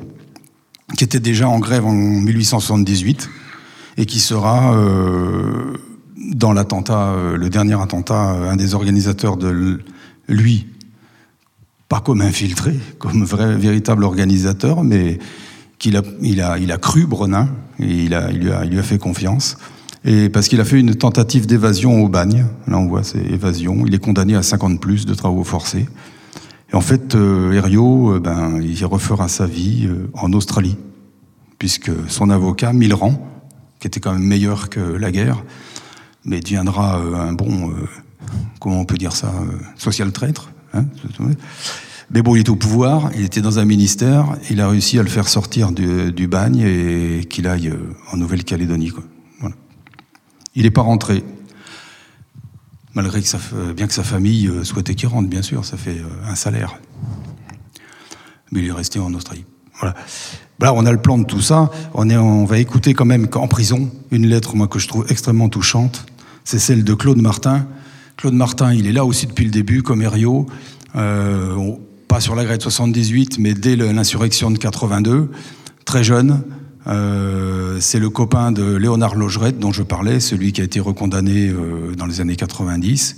qui était déjà en grève en 1878 et qui sera, euh, dans l'attentat, euh, le dernier attentat, un des organisateurs de lui, pas comme infiltré, comme vrai, véritable organisateur, mais qu'il a, il a, il a cru Brenin, et il, a, il, lui a, fait confiance. Et parce qu'il a fait une tentative d'évasion au bagne, là on voit c'est évasion, il est condamné à 50 plus de travaux forcés. Et en fait, euh, Herriot, euh, ben, il refera sa vie euh, en Australie, puisque son avocat, Milran, qui était quand même meilleur que la guerre, mais deviendra un bon, comment on peut dire ça, social traître. Mais bon, il était au pouvoir, il était dans un ministère, il a réussi à le faire sortir du, bagne et qu'il aille euh, en Nouvelle-Calédonie. Il n'est pas rentré. Malgré que bien que sa famille euh, souhaitait qu'il rentre, bien sûr, ça fait euh, un salaire. Mais il est resté en Australie. Voilà. Là, on a le plan de tout ça. On, est, on va écouter quand même en prison une lettre, moi, que je trouve extrêmement touchante. C'est celle de Claude Martin. Claude Martin, il est là aussi depuis le début, comme Herriot. Euh, pas sur la grève de 78, mais dès l'insurrection de 82, très jeune. Euh, c'est le copain de Léonard Logerette dont je parlais, celui qui a été recondamné euh, dans les années 90.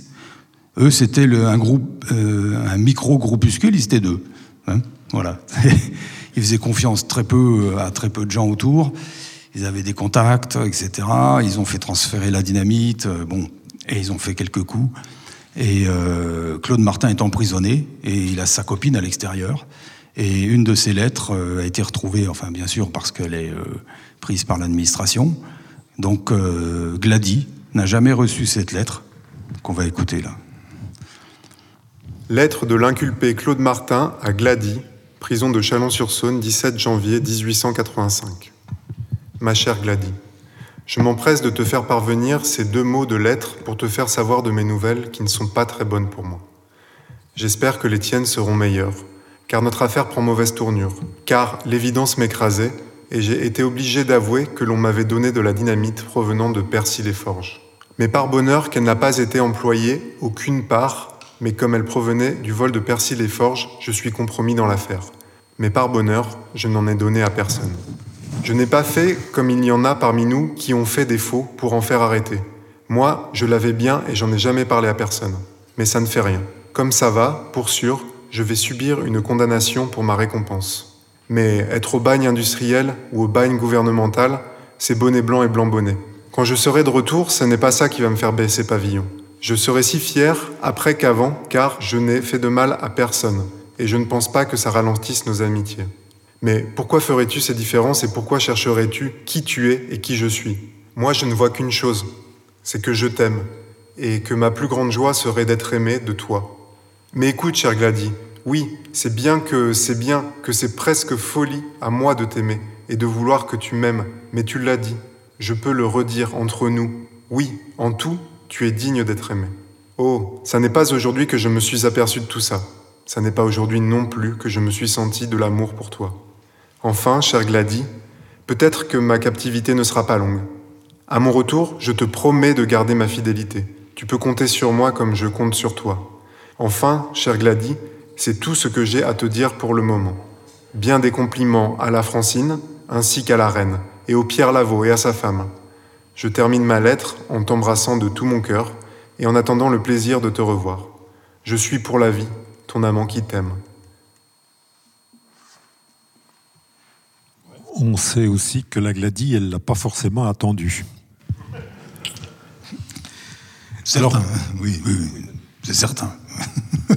Eux, c'était un groupe, un micro-groupuscule, ils étaient deux. Hein, voilà. ils faisaient confiance très peu à très peu de gens autour. Ils avaient des contacts, etc. Ils ont fait transférer la dynamite, bon, et ils ont fait quelques coups. Et euh, Claude Martin est emprisonné et il a sa copine à l'extérieur. Et une de ces lettres a été retrouvée, enfin bien sûr parce qu'elle est prise par l'administration. Donc Gladys n'a jamais reçu cette lettre qu'on va écouter là. Lettre de l'inculpé Claude Martin à Gladys, prison de Chalon-sur-Saône, 17 janvier 1885. Ma chère Gladys, je m'empresse de te faire parvenir ces deux mots de lettre pour te faire savoir de mes nouvelles qui ne sont pas très bonnes pour moi. J'espère que les tiennes seront meilleures, car notre affaire prend mauvaise tournure, car l'évidence m'écrasait et j'ai été obligé d'avouer que l'on m'avait donné de la dynamite provenant de Percy-les-Forges. Mais par bonheur qu'elle n'a pas été employée aucune part, mais comme elle provenait du vol de Percy-les-Forges, je suis compromis dans l'affaire. Mais par bonheur, je n'en ai donné à personne. Je n'ai pas fait comme il y en a parmi nous qui ont fait des pour en faire arrêter. Moi, je l'avais bien et j'en ai jamais parlé à personne. Mais ça ne fait rien. Comme ça va, pour sûr, je vais subir une condamnation pour ma récompense. Mais être au bagne industriel ou au bagne gouvernemental, c'est bonnet blanc et blanc bonnet. Quand je serai de retour, ce n'est pas ça qui va me faire baisser pavillon. Je serai si fier après qu'avant, car je n'ai fait de mal à personne, et je ne pense pas que ça ralentisse nos amitiés. Mais pourquoi ferais-tu ces différences et pourquoi chercherais-tu qui tu es et qui je suis? Moi, je ne vois qu'une chose, c'est que je t'aime, et que ma plus grande joie serait d'être aimé de toi. Mais écoute, cher Gladys, oui, c'est bien que c'est bien que c'est presque folie à moi de t'aimer et de vouloir que tu m'aimes, mais tu l'as dit, je peux le redire entre nous. Oui, en tout, tu es digne d'être aimé. Oh, ça n'est pas aujourd'hui que je me suis aperçu de tout ça. Ça n'est pas aujourd'hui non plus que je me suis senti de l'amour pour toi. Enfin, cher Gladys, peut-être que ma captivité ne sera pas longue. À mon retour, je te promets de garder ma fidélité. Tu peux compter sur moi comme je compte sur toi. Enfin, cher Gladys, c'est tout ce que j'ai à te dire pour le moment. Bien des compliments à la Francine ainsi qu'à la reine et au Pierre Lavaux et à sa femme. Je termine ma lettre en t'embrassant de tout mon cœur et en attendant le plaisir de te revoir. Je suis pour la vie, ton amant qui t'aime. On sait aussi que la Gladie, elle l'a pas forcément attendu. Alors, oui, oui, oui c'est certain.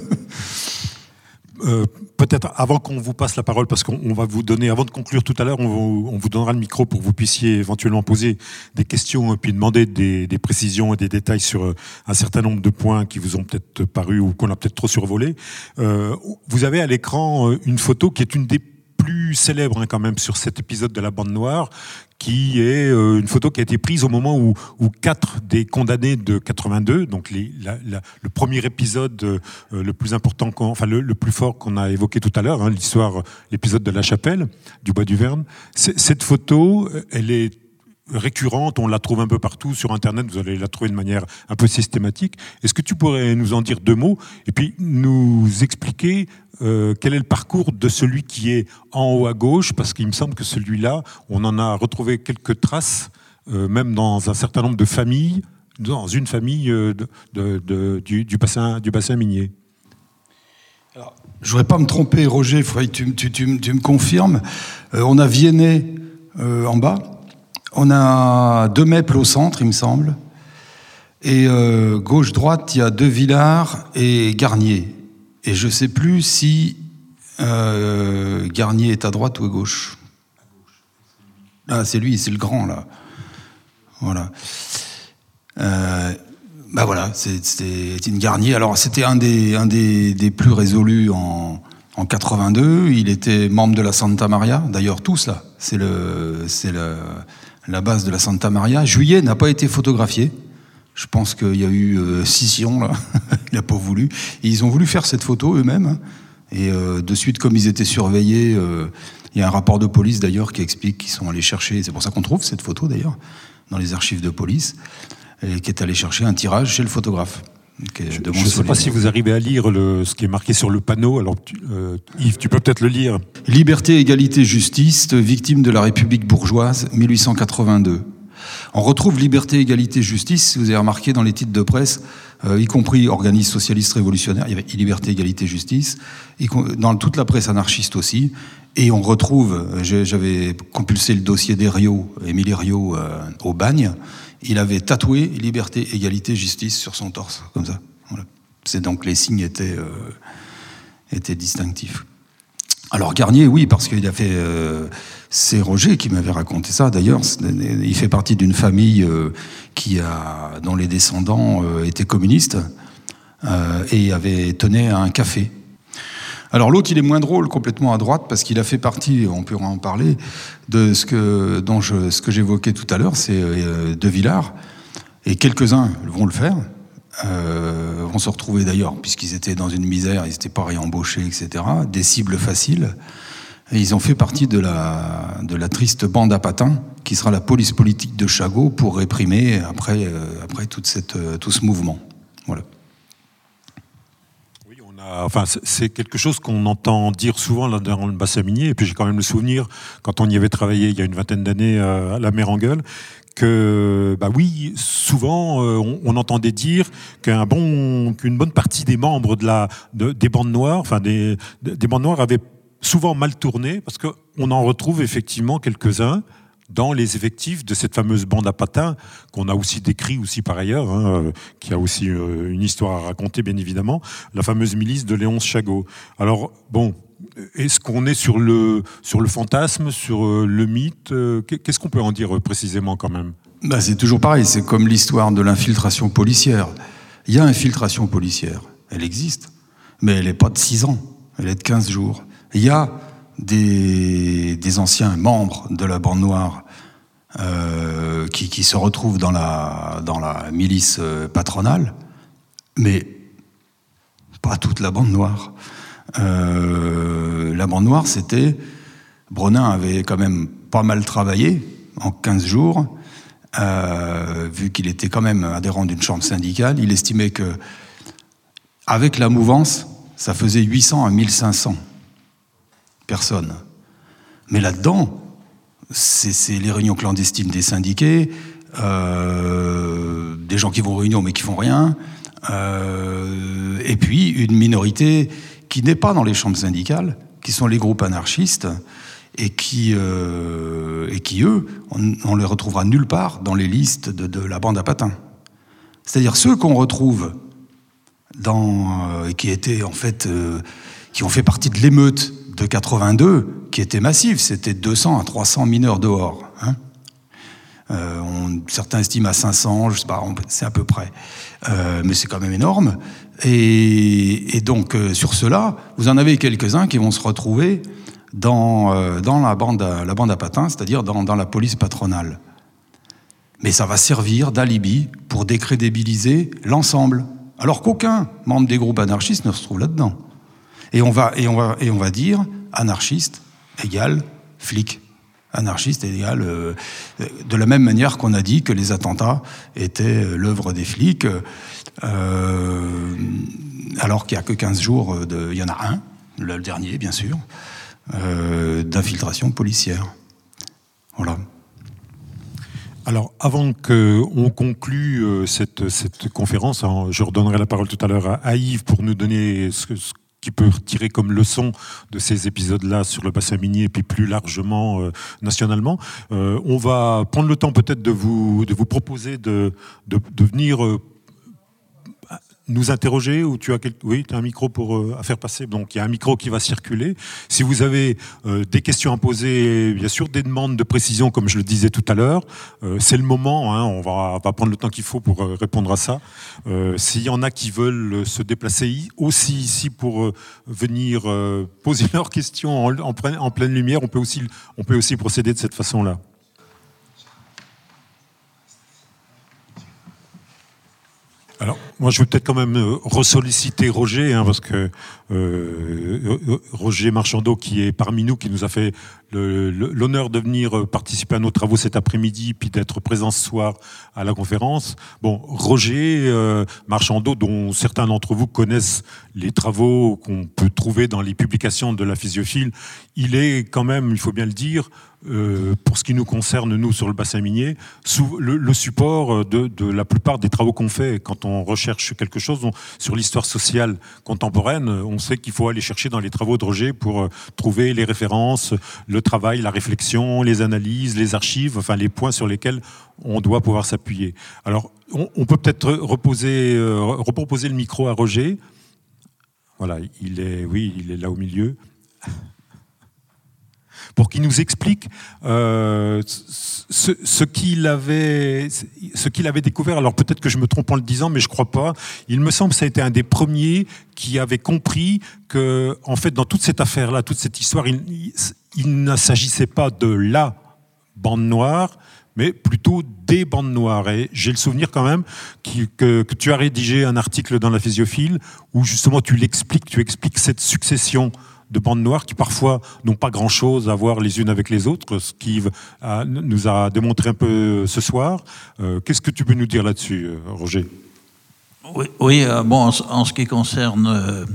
euh, peut-être avant qu'on vous passe la parole, parce qu'on va vous donner, avant de conclure tout à l'heure, on, vous donnera le micro pour que vous puissiez éventuellement poser des questions et puis demander des, précisions et des détails sur euh, un certain nombre de points qui vous ont peut-être paru ou qu'on a peut-être trop survolé. Euh, vous avez à l'écran une photo qui est une des plus célèbres hein, quand même sur cet épisode de la bande noire, qui est euh, une photo qui a été prise au moment où, où quatre des condamnés de 82, donc le premier épisode euh, le plus important, enfin le, plus fort qu'on a évoqué tout à l'heure, hein, l'histoire, l'épisode de la chapelle du bois du Verne. Cette photo, elle est récurrente, on la trouve un peu partout sur Internet, vous allez la trouver de manière un peu systématique. Est-ce que tu pourrais nous en dire deux mots et puis nous expliquer euh, quel est le parcours de celui qui est en haut à gauche? Parce qu'il me semble que celui-là, on en a retrouvé quelques traces, euh, même dans un certain nombre de familles, dans une famille euh, du, bassin, du bassin minier. Je voudrais pas me tromper, Roger, tu, tu me confirmes. on a Viennet en bas, on a deux Meples au centre, il me semble. Et euh, gauche-droite, il y a deux Villars et Garnier. Et je ne sais plus si euh, Garnier est à droite ou à gauche. Ah, c'est lui, c'est le grand, là. Voilà. Euh, bah voilà, c'était une Garnier. Alors, c'était un, des, un des, des, plus résolus en, en 82. Il était membre de la Santa Maria. D'ailleurs, tous, là. C'est le, c'est le, la base de la Santa Maria. Juillet n'a pas été photographié. Je pense qu'il y a eu euh, scission, là. il n'a pas voulu. Ils ont voulu faire cette photo eux-mêmes. Et euh, de suite, comme ils étaient surveillés, euh, il y a un rapport de police d'ailleurs qui explique qu'ils sont allés chercher, c'est pour ça qu'on trouve cette photo d'ailleurs, dans les archives de police, et qui est allé chercher un tirage chez le photographe. Je ne sais pas si vous arrivez à lire le, ce qui est marqué sur le panneau. Alors, euh, Yves, tu peux peut-être le lire. Liberté, égalité, justice, victime de la République bourgeoise, 1882. On retrouve liberté, égalité, justice, vous avez remarqué dans les titres de presse, euh, y compris organismes socialistes révolutionnaires, il y avait liberté, égalité, justice, dans toute la presse anarchiste aussi, et on retrouve, j'avais compulsé le dossier d'Erio, Émile Rio, euh, au bagne, il avait tatoué liberté, égalité, justice sur son torse, comme ça. C'est donc les signes étaient, euh, étaient distinctifs. Alors Garnier, oui, parce qu'il a fait. Euh, c'est Roger qui m'avait raconté ça. D'ailleurs, il fait partie d'une famille euh, dont les descendants étaient communistes et avait tenu un café. Alors l'autre, il est moins drôle, complètement à droite, parce qu'il a fait partie, on pourra en parler, de ce que, dont je, ce que j'évoquais tout à l'heure, c'est De Villars, et quelques-uns vont le faire. Euh, vont se retrouver d'ailleurs, puisqu'ils étaient dans une misère, ils n'étaient pas réembauchés, etc., des cibles faciles. Et ils ont fait partie de la, de la triste bande à patins, qui sera la police politique de Chagot pour réprimer après, euh, après cette, euh, tout ce mouvement. Voilà. On a, enfin, c'est quelque chose qu'on entend dire souvent dans le bassin minier, et puis j'ai quand même le souvenir, quand on y avait travaillé il y a une vingtaine d'années à la mer en gueule, que, bah oui, souvent, euh, on, entendait dire qu'un bon, qu'une bonne partie des membres de la, des bandes noires, enfin des, des bandes noires avaient souvent mal tourné, parce qu'on en retrouve effectivement quelques-uns dans les effectifs de cette fameuse bande à patins qu'on a aussi décrit aussi par ailleurs, hein, euh, qui a aussi euh, une histoire à raconter bien évidemment, la fameuse milice de Léonce Chagot. Alors bon, est-ce qu'on est sur le, sur le fantasme, sur euh, le mythe Qu'est-ce qu'on peut en dire précisément quand même? Bah, C'est toujours pareil, c'est comme l'histoire de l'infiltration policière. Il y a infiltration policière, elle existe, mais elle n'est pas de 6 ans, elle est de 15 jours. Il y a des, anciens membres de la bande noire qui, qui, se retrouvent dans la, milice patronale, mais pas toute la bande noire. Euh, la bande noire, c'était. Brenin avait quand même pas mal travaillé en 15 jours, euh, vu qu'il était quand même adhérent d'une chambre syndicale. Il estimait que, avec la mouvance, ça faisait 800 à 1500 personnes. Mais là-dedans, c'est les réunions clandestines des syndiqués, euh, des gens qui vont aux réunions mais qui font rien, et puis une minorité qui n'est pas dans les chambres syndicales, qui sont les groupes anarchistes, et qui, euh, et qui eux, on, les retrouvera nulle part dans les listes de, la bande à patins. C'est-à-dire ceux qu'on retrouve dans, euh, qui étaient en fait, euh, qui ont fait partie de l'émeute de 82, qui était massive, c'était 200 à 300 mineurs dehors. Hein. on, certains estiment à 500, je sais pas, c'est à peu près, mais c'est quand même énorme. Et, donc, euh, sur cela, vous en avez quelques-uns qui vont se retrouver dans, euh, dans la, bande à, la bande à patins, c'est-à-dire dans, dans, la police patronale. Mais ça va servir d'alibi pour décrédibiliser l'ensemble. Alors qu'aucun membre des groupes anarchistes ne se trouve là-dedans. Et on va, et on va, et on va dire anarchiste égale flic. Anarchiste égale. Euh, de la même manière qu'on a dit que les attentats étaient l'œuvre des flics. Euh, alors qu'il n'y a que 15 jours, il y en a un, le dernier bien sûr, euh, d'infiltration policière. Voilà. Alors, avant qu'on conclue cette, cette, conférence, hein, je redonnerai la parole tout à l'heure à, Yves pour nous donner ce, ce qui peut tirer comme leçon de ces épisodes-là sur le bassin minier et puis plus largement nationalement. on va prendre le temps peut-être de vous, de vous proposer de, de, de venir nous interroger ou tu as oui, tu as un micro pour euh, à faire passer. Donc il y a un micro qui va circuler. Si vous avez euh, des questions à poser, bien sûr, des demandes de précision, comme je le disais tout à l'heure, euh, c'est le moment. Hein, on, va, va, prendre le temps qu'il faut pour répondre à ça. S'il y en a qui veulent se déplacer aussi ici pour venir poser leurs questions en, en, en, pleine lumière, on peut aussi, on peut aussi procéder de cette façon-là. Alors, moi, je vais peut-être quand même euh, ressolliciter Roger, hein, parce que euh, euh, Roger Marchandeau, qui est parmi nous, qui nous a fait l'honneur de venir participer à nos travaux cet après-midi, puis d'être présent ce soir à la conférence. Bon, Roger euh, Marchandeau, dont certains d'entre vous connaissent les travaux qu'on peut trouver dans les publications de la physiophile, il est quand même, il faut bien le dire, euh, pour ce qui nous concerne, nous, sur le bassin minier, le, support de, de, la plupart des travaux qu'on fait quand on recherche quelque chose sur l'histoire sociale contemporaine. On sait qu'il faut aller chercher dans les travaux de Roger pour euh, trouver les références, le travail, la réflexion, les analyses, les archives, enfin les points sur lesquels on doit pouvoir s'appuyer. Alors, on, peut peut-être reposer, euh, le micro à Roger. Voilà, il est, oui, il est là au milieu. Pour qu'il nous explique euh, ce, qu'il avait, ce qu'il avait découvert. Alors peut-être que je me trompe en le disant, mais je crois pas. Il me semble que ça a été un des premiers qui avait compris que, en fait, dans toute cette affaire-là, toute cette histoire, il, il ne s'agissait pas de la bande noire, mais plutôt des bandes noires. Et j'ai le souvenir quand même que, que, tu as rédigé un article dans la physiophile où justement tu l'expliques, tu expliques cette succession de bandes noires qui parfois n'ont pas grand-chose à voir les unes avec les autres, ce qui nous a démontré un peu ce soir. Euh, qu'est-ce que tu peux nous dire là-dessus, euh, Roger? Oui, euh, bon, en, ce qui concerne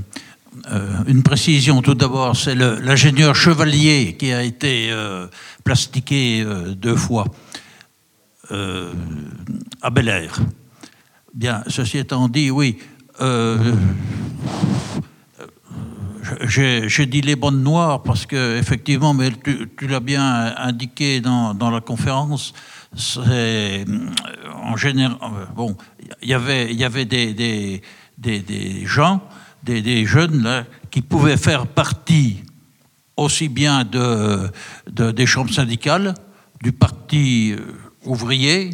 une précision, tout d'abord, c'est l'ingénieur Chevalier qui a été plastiqué deux fois. Euh, à Bel Air. Bien, ceci étant dit, oui, euh, j'ai dit les bonnes noires parce que effectivement, mais tu, l'as bien indiqué dans, la conférence, c'est en général bon, il y avait des, gens, des, jeunes qui pouvaient faire partie aussi bien de, de des chambres syndicales, du parti euh, ouvrier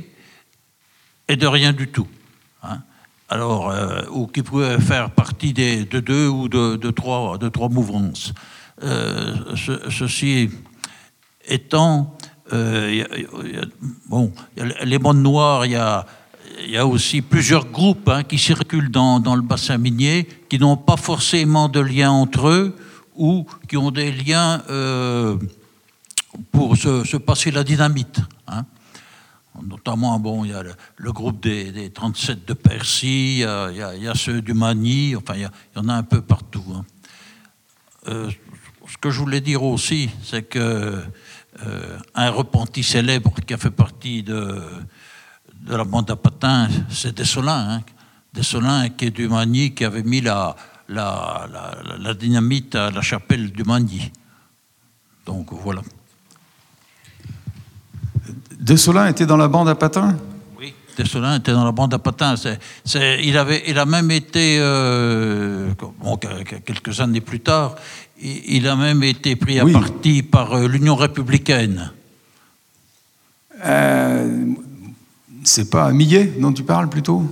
et de rien du tout. Alors, euh, ou qui pouvait faire partie des, de deux ou de, trois, de trois mouvances. Euh, ceci étant, euh, bon, les mondes noirs, il y a, aussi plusieurs groupes hein, qui circulent dans, dans, le bassin minier, qui n'ont pas forcément de lien entre eux ou qui ont des liens pour se, passer la dynamite. Hein. Notamment, bon, il y a le, groupe des, 37 de Percy, il y, a, ceux du Mani, enfin, il y, en a un peu partout. Hein. Euh, ce que je voulais dire aussi, c'est que euh, un repenti célèbre qui a fait partie de, de la bande à patins, c'est Dessolin. Hein. Qui est du Mani, qui avait mis la, la, la dynamite à la chapelle du Mani. Donc voilà. Dessolin était dans la bande à patins Oui, Dessolin était dans la bande à patins. il, avait, il a même été, euh, quelques années plus tard, il, a même été pris à partie par euh, l'Union républicaine. Euh, c'est pas Millet dont tu parles plutôt?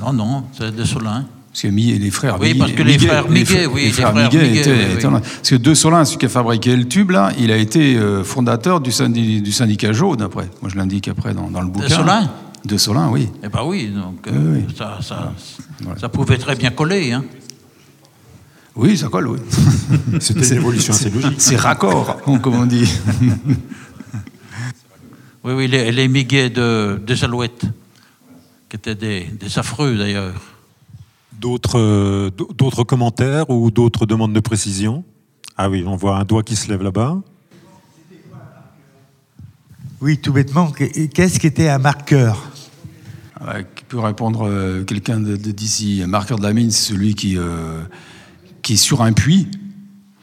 Non, non, c'est Dessolin. Parce que les frères Oui, parce que les frères Miguet, oui. Les frères Miguet étaient, Parce que De Solin, celui qui a fabriqué le tube, là, il a été euh, fondateur du, du syndicat jaune, après. Moi, je l'indique après dans, le bouquin. De Solin De Solin, oui. Eh bien oui, donc euh, Ça, ça, ça, pouvait très bien coller. Hein. Oui, ça colle, oui. C'était une évolution assez logique. C'est raccord, comme on dit. oui, oui, les, les Miguet de, des Alouettes, qui étaient des, des affreux d'ailleurs. D'autres, d'autres commentaires ou d'autres demandes de précision? Ah oui, on voit un doigt qui se lève là-bas. Oui, tout bêtement, qu'est-ce qu'était un marqueur? Ah Qui peut répondre euh, quelqu'un d'ici Un marqueur de la mine, c'est celui qui, euh, qui est sur un puits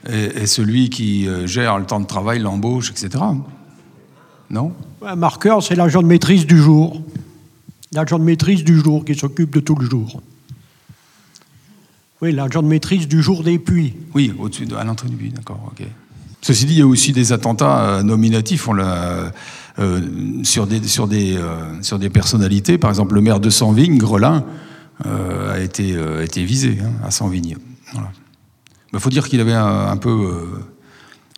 et, celui qui euh, gère le temps de travail, l'embauche, etc. Non? Un marqueur, c'est l'agent de maîtrise du jour. L'agent de maîtrise du jour qui s'occupe de tout le jour. Oui, l'agent de maîtrise du jour des puits. Oui, au-dessus, de, à l'entrée du puits, d'accord. Ceci dit, il y a aussi des attentats euh, nominatifs euh, euh, sur des personnalités. Par exemple, le maire de Sanvigne, Grelin, a, été, visé hein, à Sanvigne. Il bah, faut dire qu'il avait un, peu.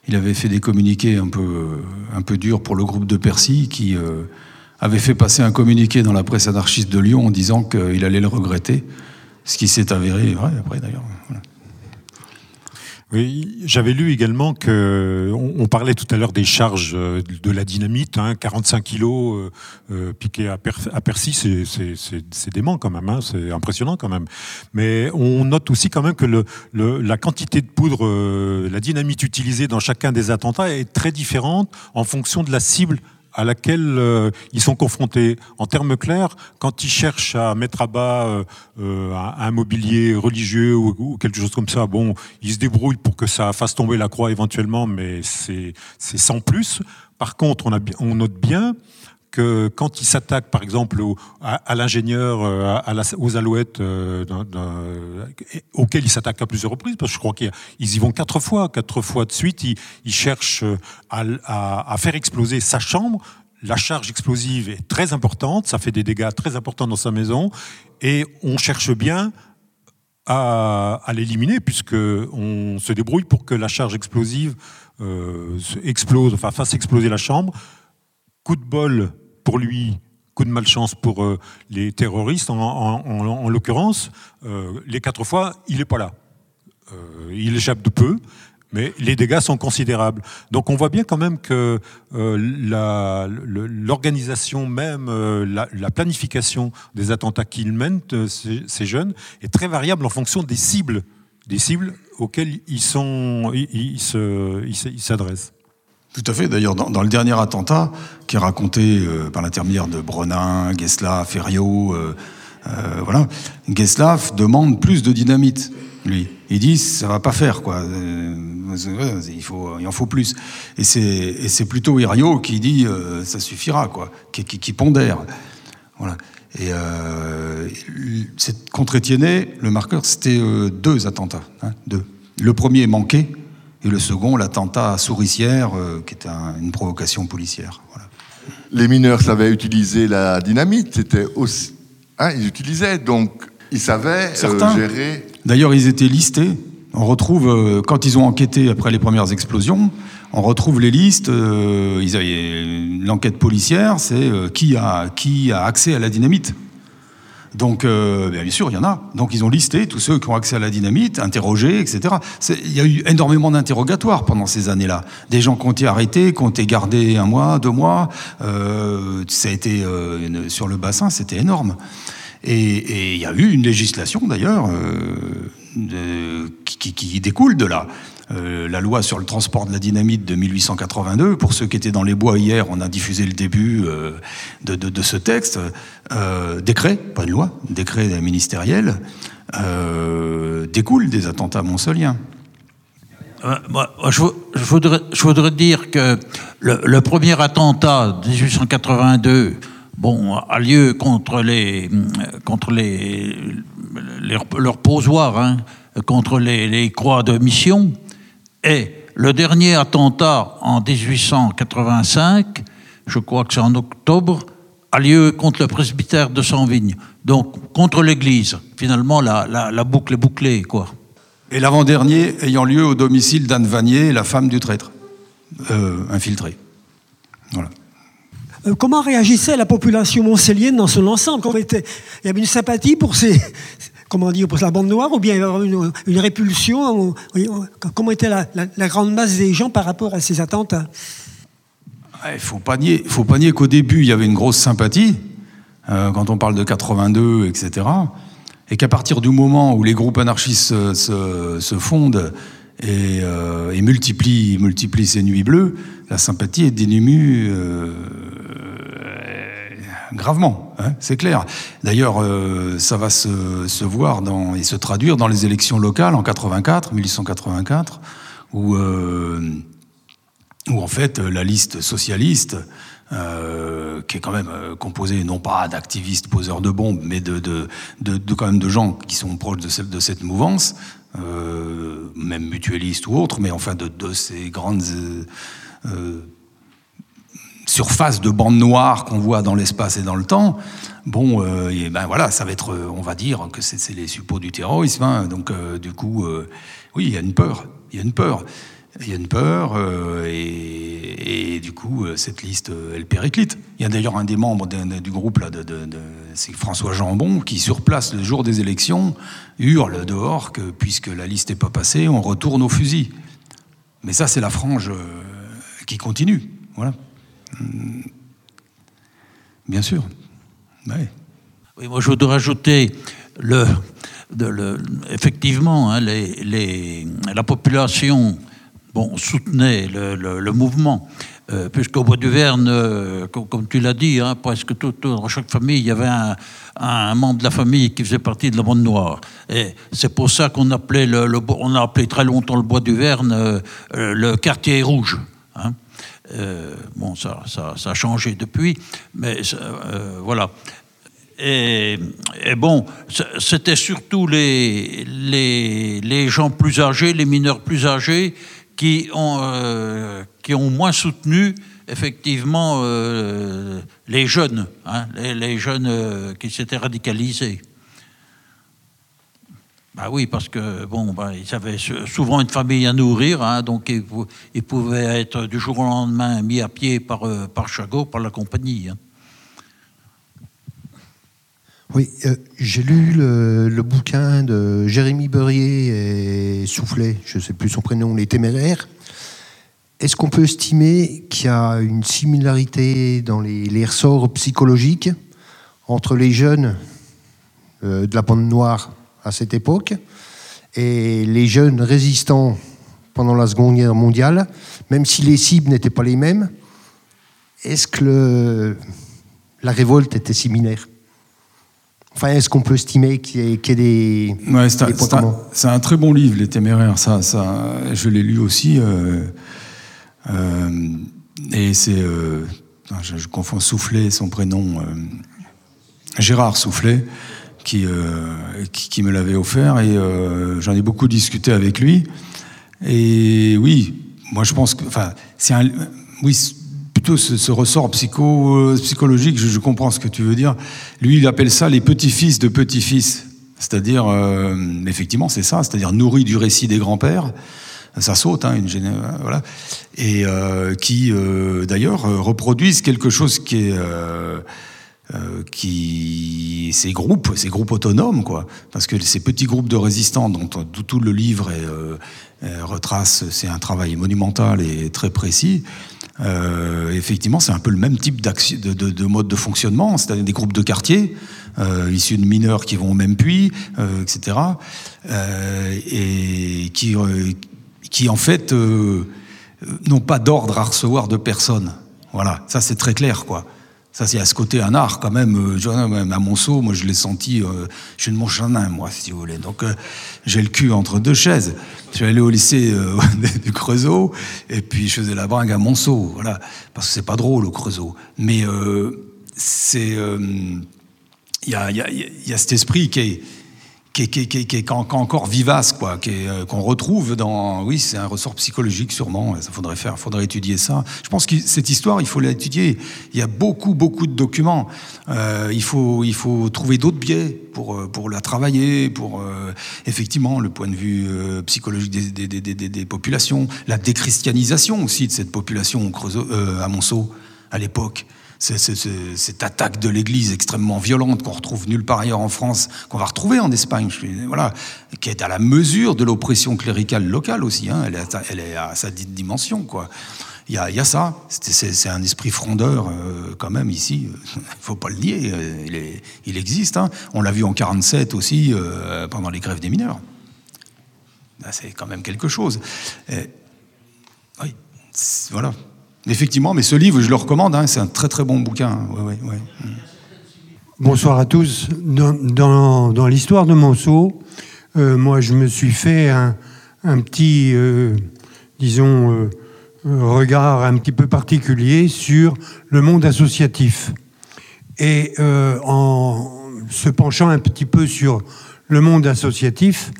il avait fait des communiqués un peu, un peu durs pour le groupe de Percy qui avait fait passer un communiqué dans la presse anarchiste de Lyon en disant qu'il allait le regretter. Ce qui s'est avéré vrai après d'ailleurs. Oui, j'avais lu également que on, parlait tout à l'heure des charges euh, de la dynamite, hein, 45 kilos euh, euh, piqués à, à Percy, c'est dément quand même, hein, c'est impressionnant quand même. Mais on note aussi quand même que la quantité de poudre, la dynamite utilisée dans chacun des attentats est très différente en fonction de la cible à laquelle euh, ils sont confrontés. En termes clairs, quand ils cherchent à mettre à bas euh, euh, un mobilier religieux ou, quelque chose comme ça, bon, ils se débrouillent pour que ça fasse tomber la croix éventuellement, mais c'est sans plus. Par contre, on, on note bien que quand il s'attaque, par exemple, à, l'ingénieur, euh, aux alouettes, euh, auxquels il s'attaque à plusieurs reprises, parce que je crois qu'ils y vont quatre fois, quatre fois de suite, ils, cherchent à, faire exploser sa chambre. La charge explosive est très importante, ça fait des dégâts très importants dans sa maison, et on cherche bien à, l'éliminer, puisqu'on se débrouille pour que la charge explosive euh, explose, enfin fasse exploser la chambre. Coup de bol pour lui, coup de malchance pour euh, les terroristes, en, l'occurrence, euh, les quatre fois, il n'est pas là. il échappe de peu, mais les dégâts sont considérables. Donc on voit bien quand même que l'organisation même, la, la, planification des attentats qu'ils mènent, ces, jeunes, est très variable en fonction des cibles, des cibles auxquelles ils s'adressent. Tout à fait. D'ailleurs, dans, le dernier attentat, qui est raconté euh, par l'intermédiaire de Brenin, Geslav, Ferriot, euh, euh, voilà, Geslav demande plus de dynamite. Lui, il dit ça va pas faire quoi. il en faut plus. Et c'est plutôt Herriot qui dit ça suffira quoi, qui, pondère. Voilà. Et contre Etienne, le marqueur, c'était deux attentats, hein, deux. Le premier manqué, et le second, l'attentat à Souricière, euh, qui était une provocation policière. Les mineurs savaient utiliser la dynamite, c'était aussi. Hein, ils utilisaient, donc ils savaient euh, Certains. gérer. D'ailleurs, ils étaient listés. On retrouve, euh, quand ils ont enquêté après les premières explosions, on retrouve les listes. L'enquête policière, c'est qui, a, qui a accès à la dynamite. Donc, euh, bien sûr, il y en a. Donc, ils ont listé tous ceux qui ont accès à la dynamite, interrogés, etc. Il y a eu énormément d'interrogatoires pendant ces années-là. Des gens qui ont été arrêtés, qui ont été gardés un mois, deux mois. Euh, ça a été euh, sur le bassin, c'était énorme. Et, il y a eu une législation d'ailleurs qui, découle de là. Euh, la loi sur le transport de la dynamite de 1882. Pour ceux qui étaient dans les bois hier, on a diffusé le début euh, de, ce texte. Euh, décret, pas de loi, décret ministériel, découle des attentats monsoliens. je, voudrais, dire que le, premier attentat de 1882 bon, a lieu contre les, contre les, hein, contre les, croix de mission. Et le dernier attentat en 1885, je crois que c'est en octobre, a lieu contre le presbytère de Sanvigne. Donc contre l'Église. Finalement, la, boucle est bouclée, quoi. Et l'avant-dernier ayant lieu au domicile d'Anne Vanier, la femme du traître, euh, infiltrée. Voilà. Euh, comment réagissait la population montcellienne dans son ensemble? Il y avait une sympathie pour ces, comment dire, pour la bande noire, ou bien une, une répulsion Comment était la, grande masse des gens par rapport à ces attentats Il faut pas nier, faut pas nier qu'au début, il y avait une grosse sympathie, euh, quand on parle de 82, etc. Et qu'à partir du moment où les groupes anarchistes se, fondent et, euh, et multiplient, multiplient, ces nuits bleues, la sympathie est dénumue. Euh, gravement, hein, c'est clair. D'ailleurs, euh, ça va se, voir et se traduire dans les élections locales en 84, 1884, où, euh, où en fait la liste socialiste, euh, qui est quand même composée non pas d'activistes poseurs de bombes, mais de, quand même de gens qui sont proches de, cette, de cette mouvance, même mutualistes ou autres, mais enfin de, ces grandes surface de bande noire qu'on voit dans l'espace et dans le temps, bon, euh, ben voilà, ça va être, euh, on va dire que c'est les suppôts du terrorisme. Hein. donc, euh, du coup, oui, il y a une peur. Il y a une peur. Il y a une peur, et, du coup, cette liste, elle périclite. Il y a d'ailleurs un des membres du groupe, c'est François Jambon, qui, sur place, le jour des élections, hurle dehors que, puisque la liste n'est pas passée, on retourne au fusil. Mais ça, c'est la frange qui continue. Voilà. Bien sûr. Oui, moi, je voudrais rajouter le, effectivement, hein, la population bon, soutenait le, mouvement, euh, puisqu'au Bois du Verne, euh, comme, tu l'as dit, hein, presque tout, dans chaque famille, il y avait un, membre de la famille qui faisait partie de la bande noire. Et c'est pour ça qu'on appelait le, a appelé très longtemps le Bois du Verne euh, le quartier rouge. Hein. Bon, ça, ça, ça, a changé depuis, mais voilà. Et, bon, c'était surtout les, les, les, gens plus âgés, les mineurs plus âgés, qui ont, euh, qui ont moins soutenu effectivement euh, les jeunes, hein, les, jeunes euh, qui s'étaient radicalisés. Bah oui, parce que bon, bah, ils avaient souvent une famille à nourrir, hein, donc ils, pouvaient être du jour au lendemain mis à pied par, par Chagot, par la compagnie. Hein. Oui, euh, j'ai lu le, bouquin de Jérémy Beurier et Soufflet, je ne sais plus son prénom, Les Téméraires. Est-ce qu'on peut estimer qu'il y a une similarité dans les, ressorts psychologiques entre les jeunes euh, de la bande noire à cette époque et les jeunes résistants pendant la Seconde Guerre mondiale, même si les cibles n'étaient pas les mêmes Est-ce que la révolte était similaire? Enfin, est-ce qu'on peut estimer qu'il y, ait des. Ouais, c'est un, très bon livre, Les Téméraires. Ça, ça, je l'ai lu aussi. Euh, euh, et c'est. Euh, je, confonds Soufflet, son prénom. Gérard Soufflet, qui, qui, me l'avait offert. Et j'en ai beaucoup discuté avec lui. Et oui, moi je pense que. Enfin, c'est un. Oui, plutôt ce, ressort psycho, euh, psychologique, je, comprends ce que tu veux dire. Lui, il appelle ça les petits-fils de petits-fils. C'est-à-dire, euh, effectivement, c'est ça, c'est-à-dire nourri du récit des grands-pères. Ça saute, hein, une euh, voilà, et qui d'ailleurs reproduisent quelque chose qui est qui ces groupes, ces groupes autonomes, quoi, parce que ces petits groupes de résistants dont tout, le livre retrace, c'est un travail monumental et très précis. Euh, effectivement, c'est un peu le même type de, de, mode de fonctionnement, c'est-à-dire des groupes de quartier euh, issus de mineurs qui vont au même puits, euh, etc. et qui, qui en fait n'ont pas d'ordre à recevoir de personne. Voilà, ça c'est très clair, quoi. Ça, c'est à ce côté un art quand même. Euh, à Monceau, moi, je l'ai senti. Euh, je suis de Montchanin, moi, si vous voulez. Donc, euh, j'ai le cul entre deux chaises. Je suis allé au lycée du Creusot, et puis je faisais la bringue à Monceau, voilà. Parce que c'est pas drôle au Creusot. Mais c'est, il y a, y, a, y a cet esprit qui est qui est, encore vivace, quoi, euh, qu'on retrouve dans. Oui, c'est un ressort psychologique, sûrement. Ça faudrait faire, faudrait étudier ça. Je pense que cette histoire, il faut l'étudier. Il y a beaucoup, beaucoup de documents. Euh, il faut, il faut trouver d'autres biais pour euh, pour la travailler, pour effectivement le point de vue psychologique des, des, populations, la déchristianisation aussi de cette population à Monceau à l'époque cette attaque de l'Église extrêmement violente qu'on retrouve nulle part ailleurs en France, qu'on va retrouver en Espagne, voilà, qui est à la mesure de l'oppression cléricale locale aussi. Hein, elle, est à, elle, est à, sa dimension, quoi. Il y a, ça. C'est un esprit frondeur euh, quand même ici. Il faut pas le nier. Euh, il existe. Hein. On l'a vu en 47 aussi euh, pendant les grèves des mineurs. C'est quand même quelque chose. oui, voilà. Effectivement, mais ce livre, je le recommande, hein, c'est un très très bon bouquin. Bonsoir à tous. Dans, l'histoire de Monceau, euh, moi je me suis fait un, petit, euh, disons, euh, regard un petit peu particulier sur le monde associatif. Et en se penchant un petit peu sur le monde associatif,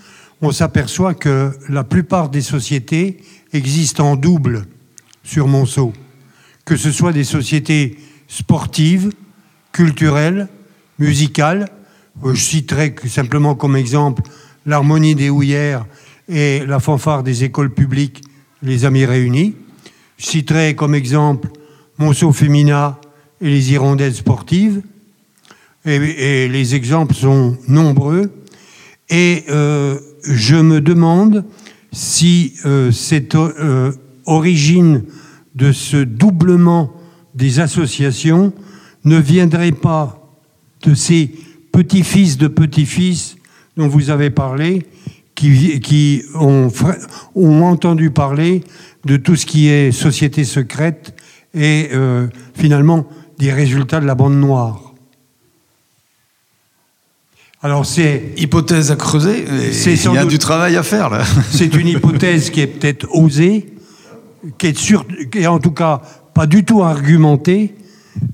on s'aperçoit que la plupart des sociétés existent en double sur Monceau, que ce soit des sociétés sportives, culturelles, musicales. Euh, je citerai simplement comme exemple l'harmonie des houillères et la fanfare des écoles publiques, les Amis réunis. Je citerai comme exemple Monceau Fémina et les hirondelles sportives. Et, les exemples sont nombreux. Et euh, je me demande si euh, cette origine de ce doublement des associations ne viendrait pas de ces petits-fils de petits-fils dont vous avez parlé, qui, ont, entendu parler de tout ce qui est société secrète et euh, finalement des résultats de la bande noire. Alors c'est hypothèse à creuser. Il y a du travail à faire là. C'est une hypothèse qui est peut-être osée, qui est, en tout cas pas du tout argumenté,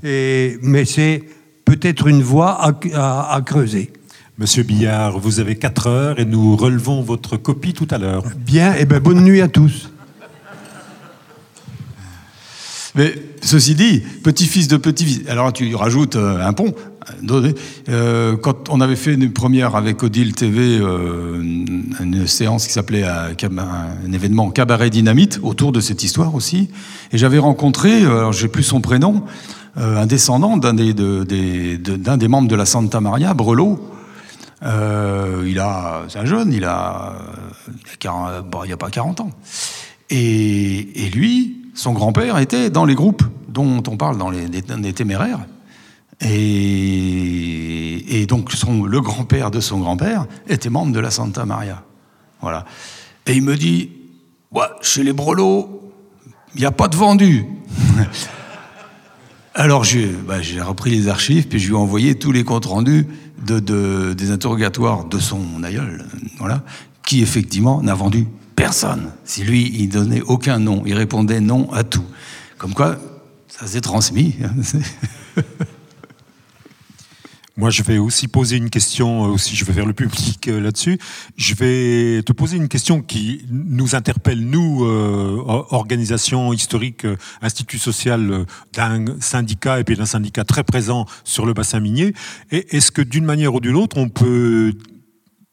et, mais c'est peut-être une voie à, à- à creuser. Monsieur Billard, vous avez 4 heures et nous relevons votre copie tout à l'heure. Bien, et ben bonne nuit à tous. Mais ceci dit, petit-fils de petit-fils, alors tu rajoutes euh, un pont. Euh, quand on avait fait une première avec Odile TV, euh, une séance qui s'appelait euh, un événement Cabaret Dynamite autour de cette histoire aussi, et j'avais rencontré, alors j'ai plus son prénom, un descendant d'un des, membres de la Santa Maria, Brelot. Il a, c'est un jeune, il a, il a 40 bon, il a pas 40 ans. Et, lui, son grand-père était dans les groupes dont on parle dans les, téméraires. Et, donc son, le grand-père de son grand-père était membre de la Santa Maria. Voilà. Et il me dit, ouais, chez les brelots, il n'y a pas de vendu. Alors j'ai bah, j'ai repris les archives, puis je lui ai envoyé tous les comptes rendus de, de- des interrogatoires de son aïeul, voilà, qui effectivement n'a vendu personne. Si lui, il donnait aucun nom, il répondait non à tout. Comme quoi, ça s'est transmis. Moi, je vais aussi poser une question, euh, aussi je vais faire le public euh, là-dessus. Je vais te poser une question qui nous interpelle, nous, euh, or- organisation historique, institut social d'un syndicat et puis d'un syndicat très présent sur le bassin minier. Est-ce que d'une manière ou d'une autre, on peut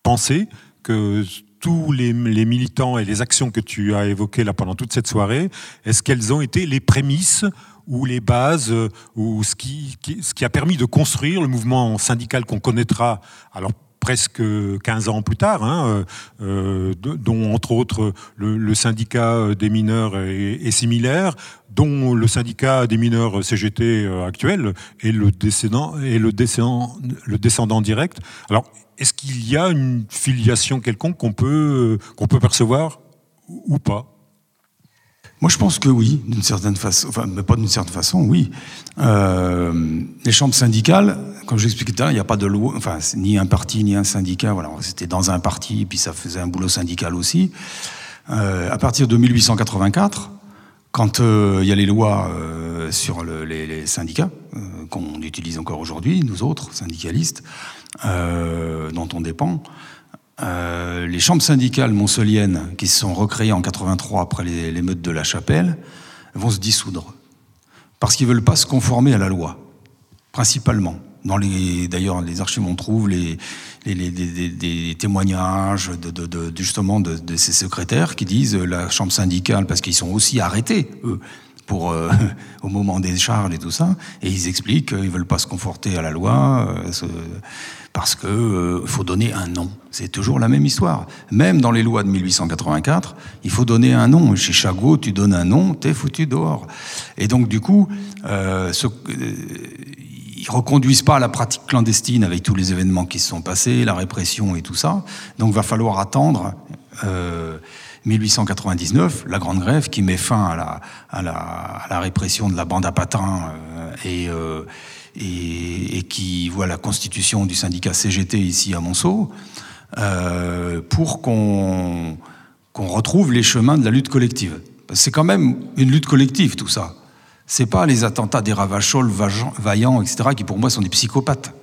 penser que tous les, les militants et les actions que tu as évoquées là pendant toute cette soirée, est-ce qu'elles ont été les prémices ou les bases euh, ou ce qui, ce qui a permis de construire le mouvement syndical qu'on connaîtra alors presque 15 ans plus tard, hein, euh, euh, dont entre autres le, syndicat des mineurs est, est similaire, dont le syndicat des mineurs CGT actuel est le descendant, est le descendant, le descendant direct. Alors, est-ce qu'il y a une filiation quelconque qu'on peut, qu'on peut percevoir ou pas? Moi, je pense que oui, d'une certaine façon. Enfin, mais pas d'une certaine façon, oui. Euh, les chambres syndicales, comme j'expliquais tout à l'heure, il n'y a pas de loi, enfin, ni un parti ni un syndicat. Voilà, c'était dans un parti, puis ça faisait un boulot syndical aussi. Euh, à partir de 1884, quand euh, il y a les lois sur le- les, syndicats, qu'on utilise encore aujourd'hui, nous autres, syndicalistes, dont on dépend, euh, les chambres syndicales montceliennes, qui se sont recréées en 83 après les- l'émeute de la Chapelle, vont se dissoudre. Parce qu'ils ne veulent pas se conformer à la loi, principalement. Dans les, d'ailleurs, les archives, on trouve les, témoignages justement de, de ces secrétaires qui disent euh, la chambre syndicale, parce qu'ils sont aussi arrêtés, eux, pour, euh, au moment des charges et tout ça, et ils expliquent qu'ils veulent pas se conforter à la loi, euh, parce qu'il faut donner un nom. C'est toujours la même histoire. Même dans les lois de 1884, il faut donner un nom. Chez Chagot, tu donnes un nom, t'es foutu dehors. Et donc, du coup, euh, ce- euh, ils reconduisent pas la pratique clandestine avec tous les événements qui se sont passés, la répression et tout ça. Donc, va falloir attendre euh, 1899, la Grande Grève, qui met fin à la, à la, répression de la bande à patins euh, et, euh, et, et qui voit la constitution du syndicat CGT ici à Monceau, euh, pour qu'on retrouve les chemins de la lutte collective. C'est quand même une lutte collective, tout ça. C'est pas les attentats des Ravachol, Vaillant, etc., qui pour moi sont des psychopathes.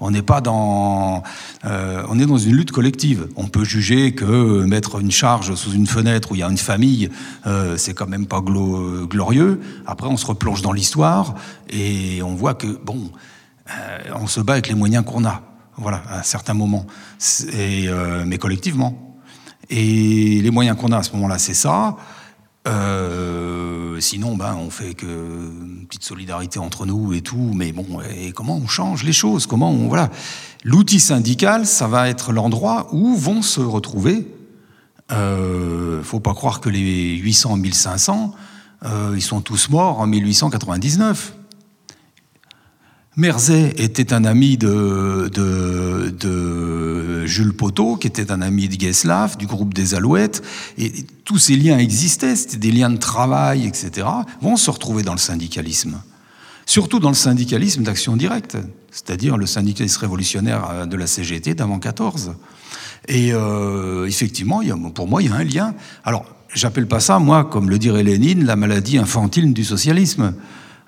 On n'est pas dans, euh, on est dans une lutte collective. On peut juger que mettre une charge sous une fenêtre où il y a une famille, euh, c'est quand même pas glo- glorieux. Après, on se replonge dans l'histoire et on voit que bon, euh, on se bat avec les moyens qu'on a. Voilà, à un certain moment, mais collectivement. Et les moyens qu'on a à ce moment-là, c'est ça. Euh, sinon, ben, on fait que une petite solidarité entre nous et tout. Mais bon, et comment on change les choses Comment on voilà L'outil syndical, ça va être l'endroit où vont se retrouver. Euh, faut pas croire que les 800, 1500, euh, ils sont tous morts en 1899. Merzet était un ami de, Jules Poteau, qui était un ami de Gueslav, du groupe des Alouettes, et tous ces liens existaient, c'était des liens de travail, etc., vont se retrouver dans le syndicalisme. Surtout dans le syndicalisme d'action directe, c'est-à-dire le syndicalisme révolutionnaire euh, de la CGT d'avant 14. Et euh, effectivement, pour moi, il y a un lien. Alors, j'appelle pas ça, moi, comme le dirait Lénine, la maladie infantile du socialisme.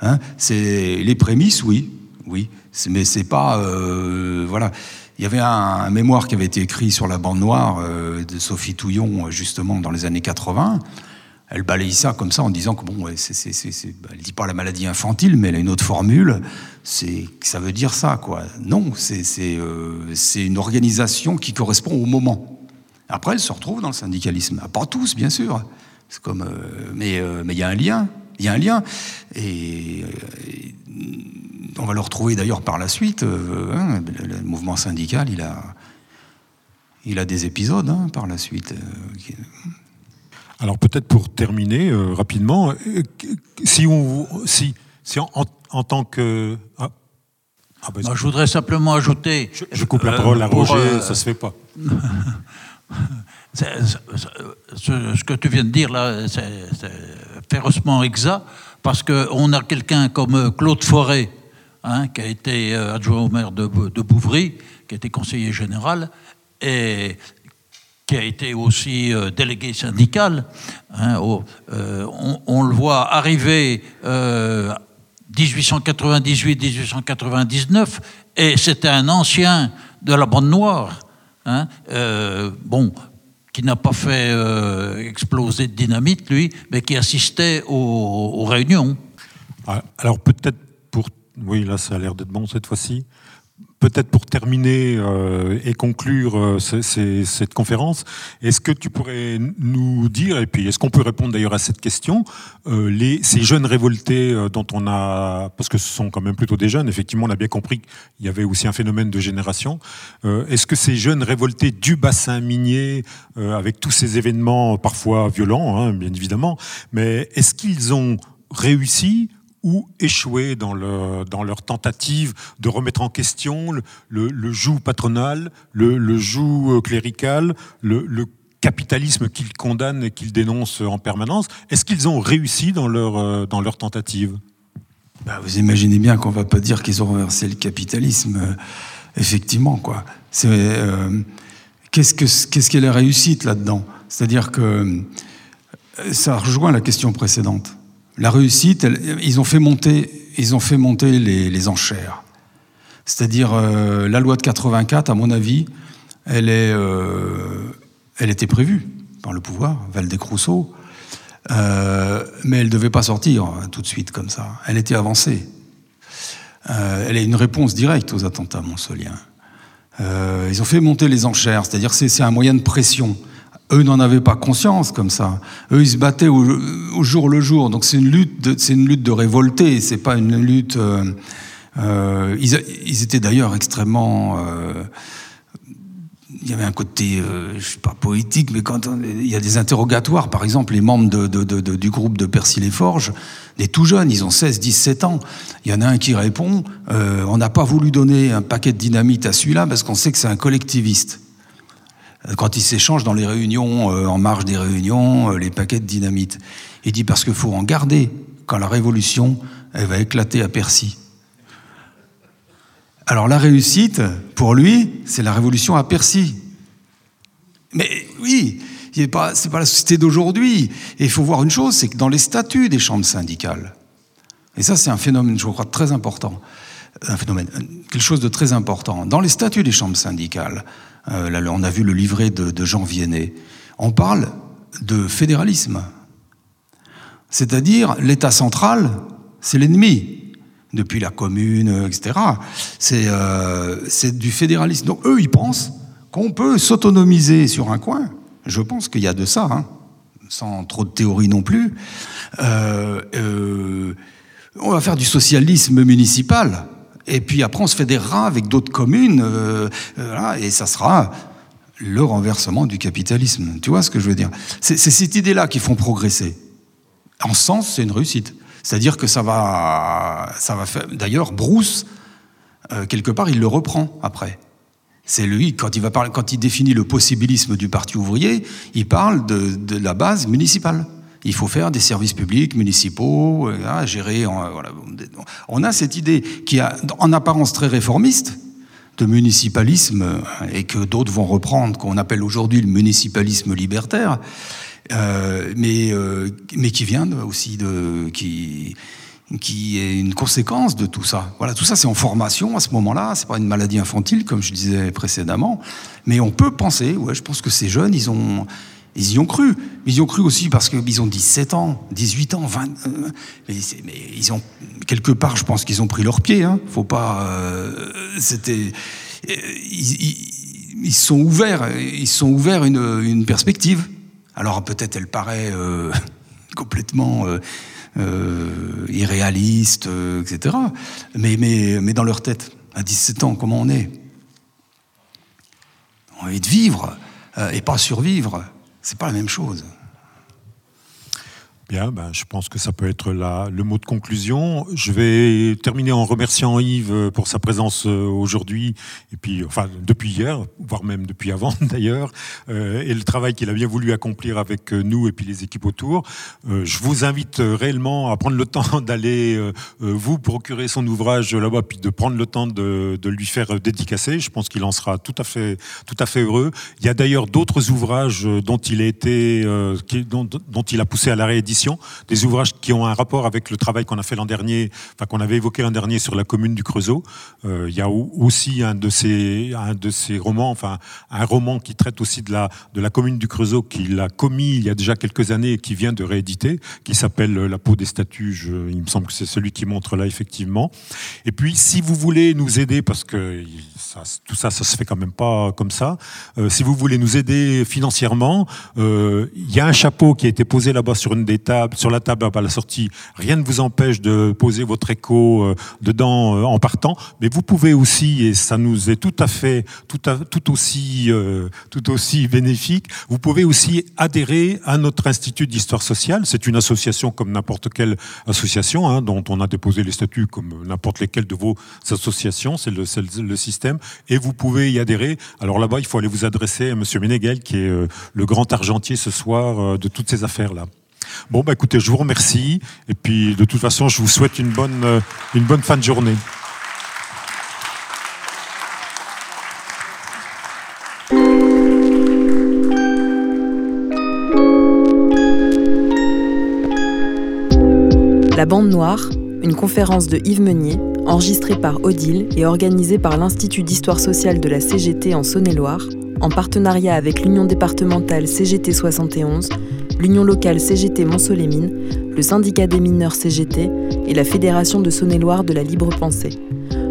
Hein. c'est les prémices, oui, oui, mais c'est pas, euh, voilà. Il y avait un, mémoire qui avait été écrit sur la bande noire euh, de Sophie Touillon, justement, dans les années 80. Elle balaye ça comme ça en disant que, bon, bah, elle dit pas la maladie infantile, mais elle a une autre formule. Ça veut dire ça, quoi. Non, c'est, euh, une organisation qui correspond au moment. Après, elle se retrouve dans le syndicalisme. Ah, pas tous, bien sûr. C'est comme, euh, mais il y a un lien. Il y a un lien. Et, on va le retrouver d'ailleurs par la suite. Euh, hein, le, mouvement syndical, il a, il a des épisodes hein, par la suite. Euh, Alors peut-être pour terminer euh, rapidement, si on, si, si en, tant que ah, ah bah, je voudrais simplement ajouter. Je, coupe la parole à Roger, ça se fait pas. ce, que tu viens de dire là, c'est férocement exact, parce qu'on a quelqu'un comme Claude Forêt, hein, qui a été euh, adjoint au maire de, Bouvry, qui a été conseiller général, et qui a été aussi euh, délégué syndical. Hein, euh, on, le voit arriver 1898-1899, et c'était un ancien de la bande noire. Hein, bon, qui n'a pas fait euh, exploser de dynamite, lui, mais qui assistait aux, réunions. Ah, alors peut-être pour... Oui, là, ça a l'air d'être bon cette fois-ci. Peut-être pour terminer euh, et conclure euh, cette conférence, est-ce que tu pourrais nous dire, et puis est-ce qu'on peut répondre d'ailleurs à cette question, euh, les, ces jeunes révoltés dont on a, parce que ce sont quand même plutôt des jeunes, effectivement on a bien compris qu'il y avait aussi un phénomène de génération, est-ce que ces jeunes révoltés du bassin minier, avec tous ces événements parfois violents, hein, bien évidemment, mais est-ce qu'ils ont réussi ou échoué dans, leur tentative de remettre en question le, le, joug patronal, le, le joug euh, clérical, le, capitalisme qu'ils condamnent et qu'ils dénoncent en permanence. Est-ce qu'ils ont réussi dans leur, euh, tentative? Bah, Vous imaginez bien qu'on ne va pas dire qu'ils ont renversé le capitalisme, euh, effectivement. quoi. qu'est-ce, que, qu'est-ce qu'est la réussite là-dedans? C'est-à-dire que ça rejoint la question précédente. La réussite, ils ont fait monter, ils ont fait monter les, enchères. C'est-à-dire, euh, la loi de 84, à mon avis, elle, est, euh, elle était prévue par le pouvoir, Valdez-Crousseau, euh, mais elle ne devait pas sortir hein, tout de suite comme ça. Elle était avancée. elle est une réponse directe aux attentats monsoliens. ils ont fait monter les enchères, c'est-à-dire c'est un moyen de pression. Eux n'en avaient pas conscience comme ça. Eux, ils se battaient au, jour le jour. Donc c'est une lutte, c'est une lutte de révolter. C'est pas une lutte. Euh, euh, ils, étaient d'ailleurs extrêmement. Euh, il y avait un côté, je sais pas poétique, mais quand il y a des interrogatoires, par exemple, les membres du groupe de Percy les Forges, des tout jeunes, ils ont 16, 17 ans. Il y en a un qui répond On n'a pas voulu donner un paquet de dynamite à celui-là parce qu'on sait que c'est un collectiviste. Euh, quand ils s'échangent dans les réunions, euh, en marge des réunions, euh, les paquets de dynamite. Il dit parce qu'il faut en garder quand la révolution, elle va éclater à Percy. Alors la réussite, pour lui, c'est la révolution à Percy. Mais oui, ce n'est pas, pas la société d'aujourd'hui. Et il faut voir une chose, c'est que dans les statuts des chambres syndicales, et ça c'est un phénomène, je crois, très important, un phénomène, quelque chose de très important, dans les statuts des chambres syndicales, euh, on a vu le livret de, Jean Viennet. On parle de fédéralisme. C'est-à-dire, l'État central, c'est l'ennemi, depuis la commune, etc. Euh, c'est du fédéralisme. Donc eux, ils pensent qu'on peut s'autonomiser sur un coin. Je pense qu'il y a de ça, hein, sans trop de théorie non plus. Euh, on va faire du socialisme municipal. Et puis après, on se fédérera avec d'autres communes, euh, euh, et ça sera le renversement du capitalisme. Tu vois ce que je veux dire? C'est cette idée-là qui font progresser. En sens, c'est une réussite. C'est-à-dire que ça va, ça va faire. D'ailleurs, Bruce, euh, quelque part, il le reprend après. C'est lui, quand il, définit le possibilisme du Parti ouvrier, il parle de la base municipale. Il faut faire des services publics municipaux, euh, gérer. On a cette idée qui est en apparence très réformiste de municipalisme euh, et que d'autres vont reprendre, qu'on appelle aujourd'hui le municipalisme libertaire. mais, mais qui vient aussi de. Qui, qui est une conséquence de tout ça. Voilà, tout ça c'est en formation à ce moment-là, c'est pas une maladie infantile comme je disais précédemment, mais on peut penser, ouais, je pense que ces jeunes, ils ont ils y ont cru. Ils y ont cru aussi parce qu'ils ont 17 ans, 18 ans, 20. Euh, mais, ils ont quelque part, je pense qu'ils ont pris leur pied. Hein. Faut pas. Euh, c'était. Euh, ils, sont ouverts. Ils sont ouverts une, une perspective. Alors peut-être elle paraît complètement irréaliste, etc. Mais, mais, mais dans leur tête, à 17 ans, comment on est? On a envie de vivre et pas survivre c'est pas la même chose. Ben, je pense que ça peut être le mot de conclusion. Je vais terminer en remerciant Yves pour sa présence euh, aujourd'hui, et puis, enfin, depuis hier, voire même depuis avant d'ailleurs, euh, et le travail qu'il a bien voulu accomplir avec euh, nous et puis les équipes autour. je vous invite réellement à prendre le temps d'aller vous procurer son ouvrage là-bas, puis de prendre le temps de, lui faire dédicacer. Je pense qu'il en sera tout à fait, tout à fait heureux. Il y a d'ailleurs d'autres ouvrages dont il a poussé à la des ouvrages qui ont un rapport avec le travail qu'on a fait l'an dernier, enfin qu'on avait évoqué l'an dernier sur la commune du Creusot. Euh, il y a aussi un de ces un de ces romans, enfin un roman qui traite aussi de la de la commune du Creusot qu'il a commis il y a déjà quelques années et qui vient de rééditer, qui s'appelle La peau des statues. il me semble que c'est celui qui montre là effectivement. Et puis si vous voulez nous aider parce que tout ça, ça se fait quand même pas comme ça. Euh, si vous voulez nous aider financièrement, euh, il y a un chapeau qui a été posé là-bas sur une des tables, sur la table à la sortie. Rien ne vous empêche de poser votre écho euh, dedans en partant, mais vous pouvez aussi, et ça nous est tout à fait, tout, aussi, tout aussi bénéfique. Vous pouvez aussi adhérer à notre institut d'histoire sociale. C'est une association comme n'importe quelle association, hein, dont on a déposé les statuts comme n'importe lesquels de vos associations. C'est le, système et vous pouvez y adhérer. Alors là-bas, il faut aller vous adresser à M. Ménéghel, qui est euh, le grand argentier ce soir euh, de toutes ces affaires-là. Bon, bah écoutez, je vous remercie. Et puis, de toute façon, je vous souhaite une bonne, euh, une bonne fin de journée. La bande noire, une conférence de Yves Meunier, enregistrée par Odile et organisée par l'Institut d'histoire sociale de la CGT en Saône-et-Loire, en partenariat avec l'Union départementale CGT 71, l'Union locale CGT Montsolémine, le syndicat des mineurs CGT et la Fédération de Saône-et-Loire de la libre pensée.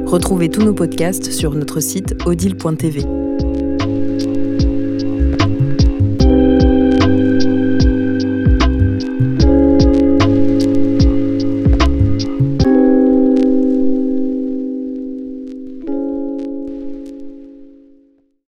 Retrouvez tous nos podcasts sur notre site odile.tv.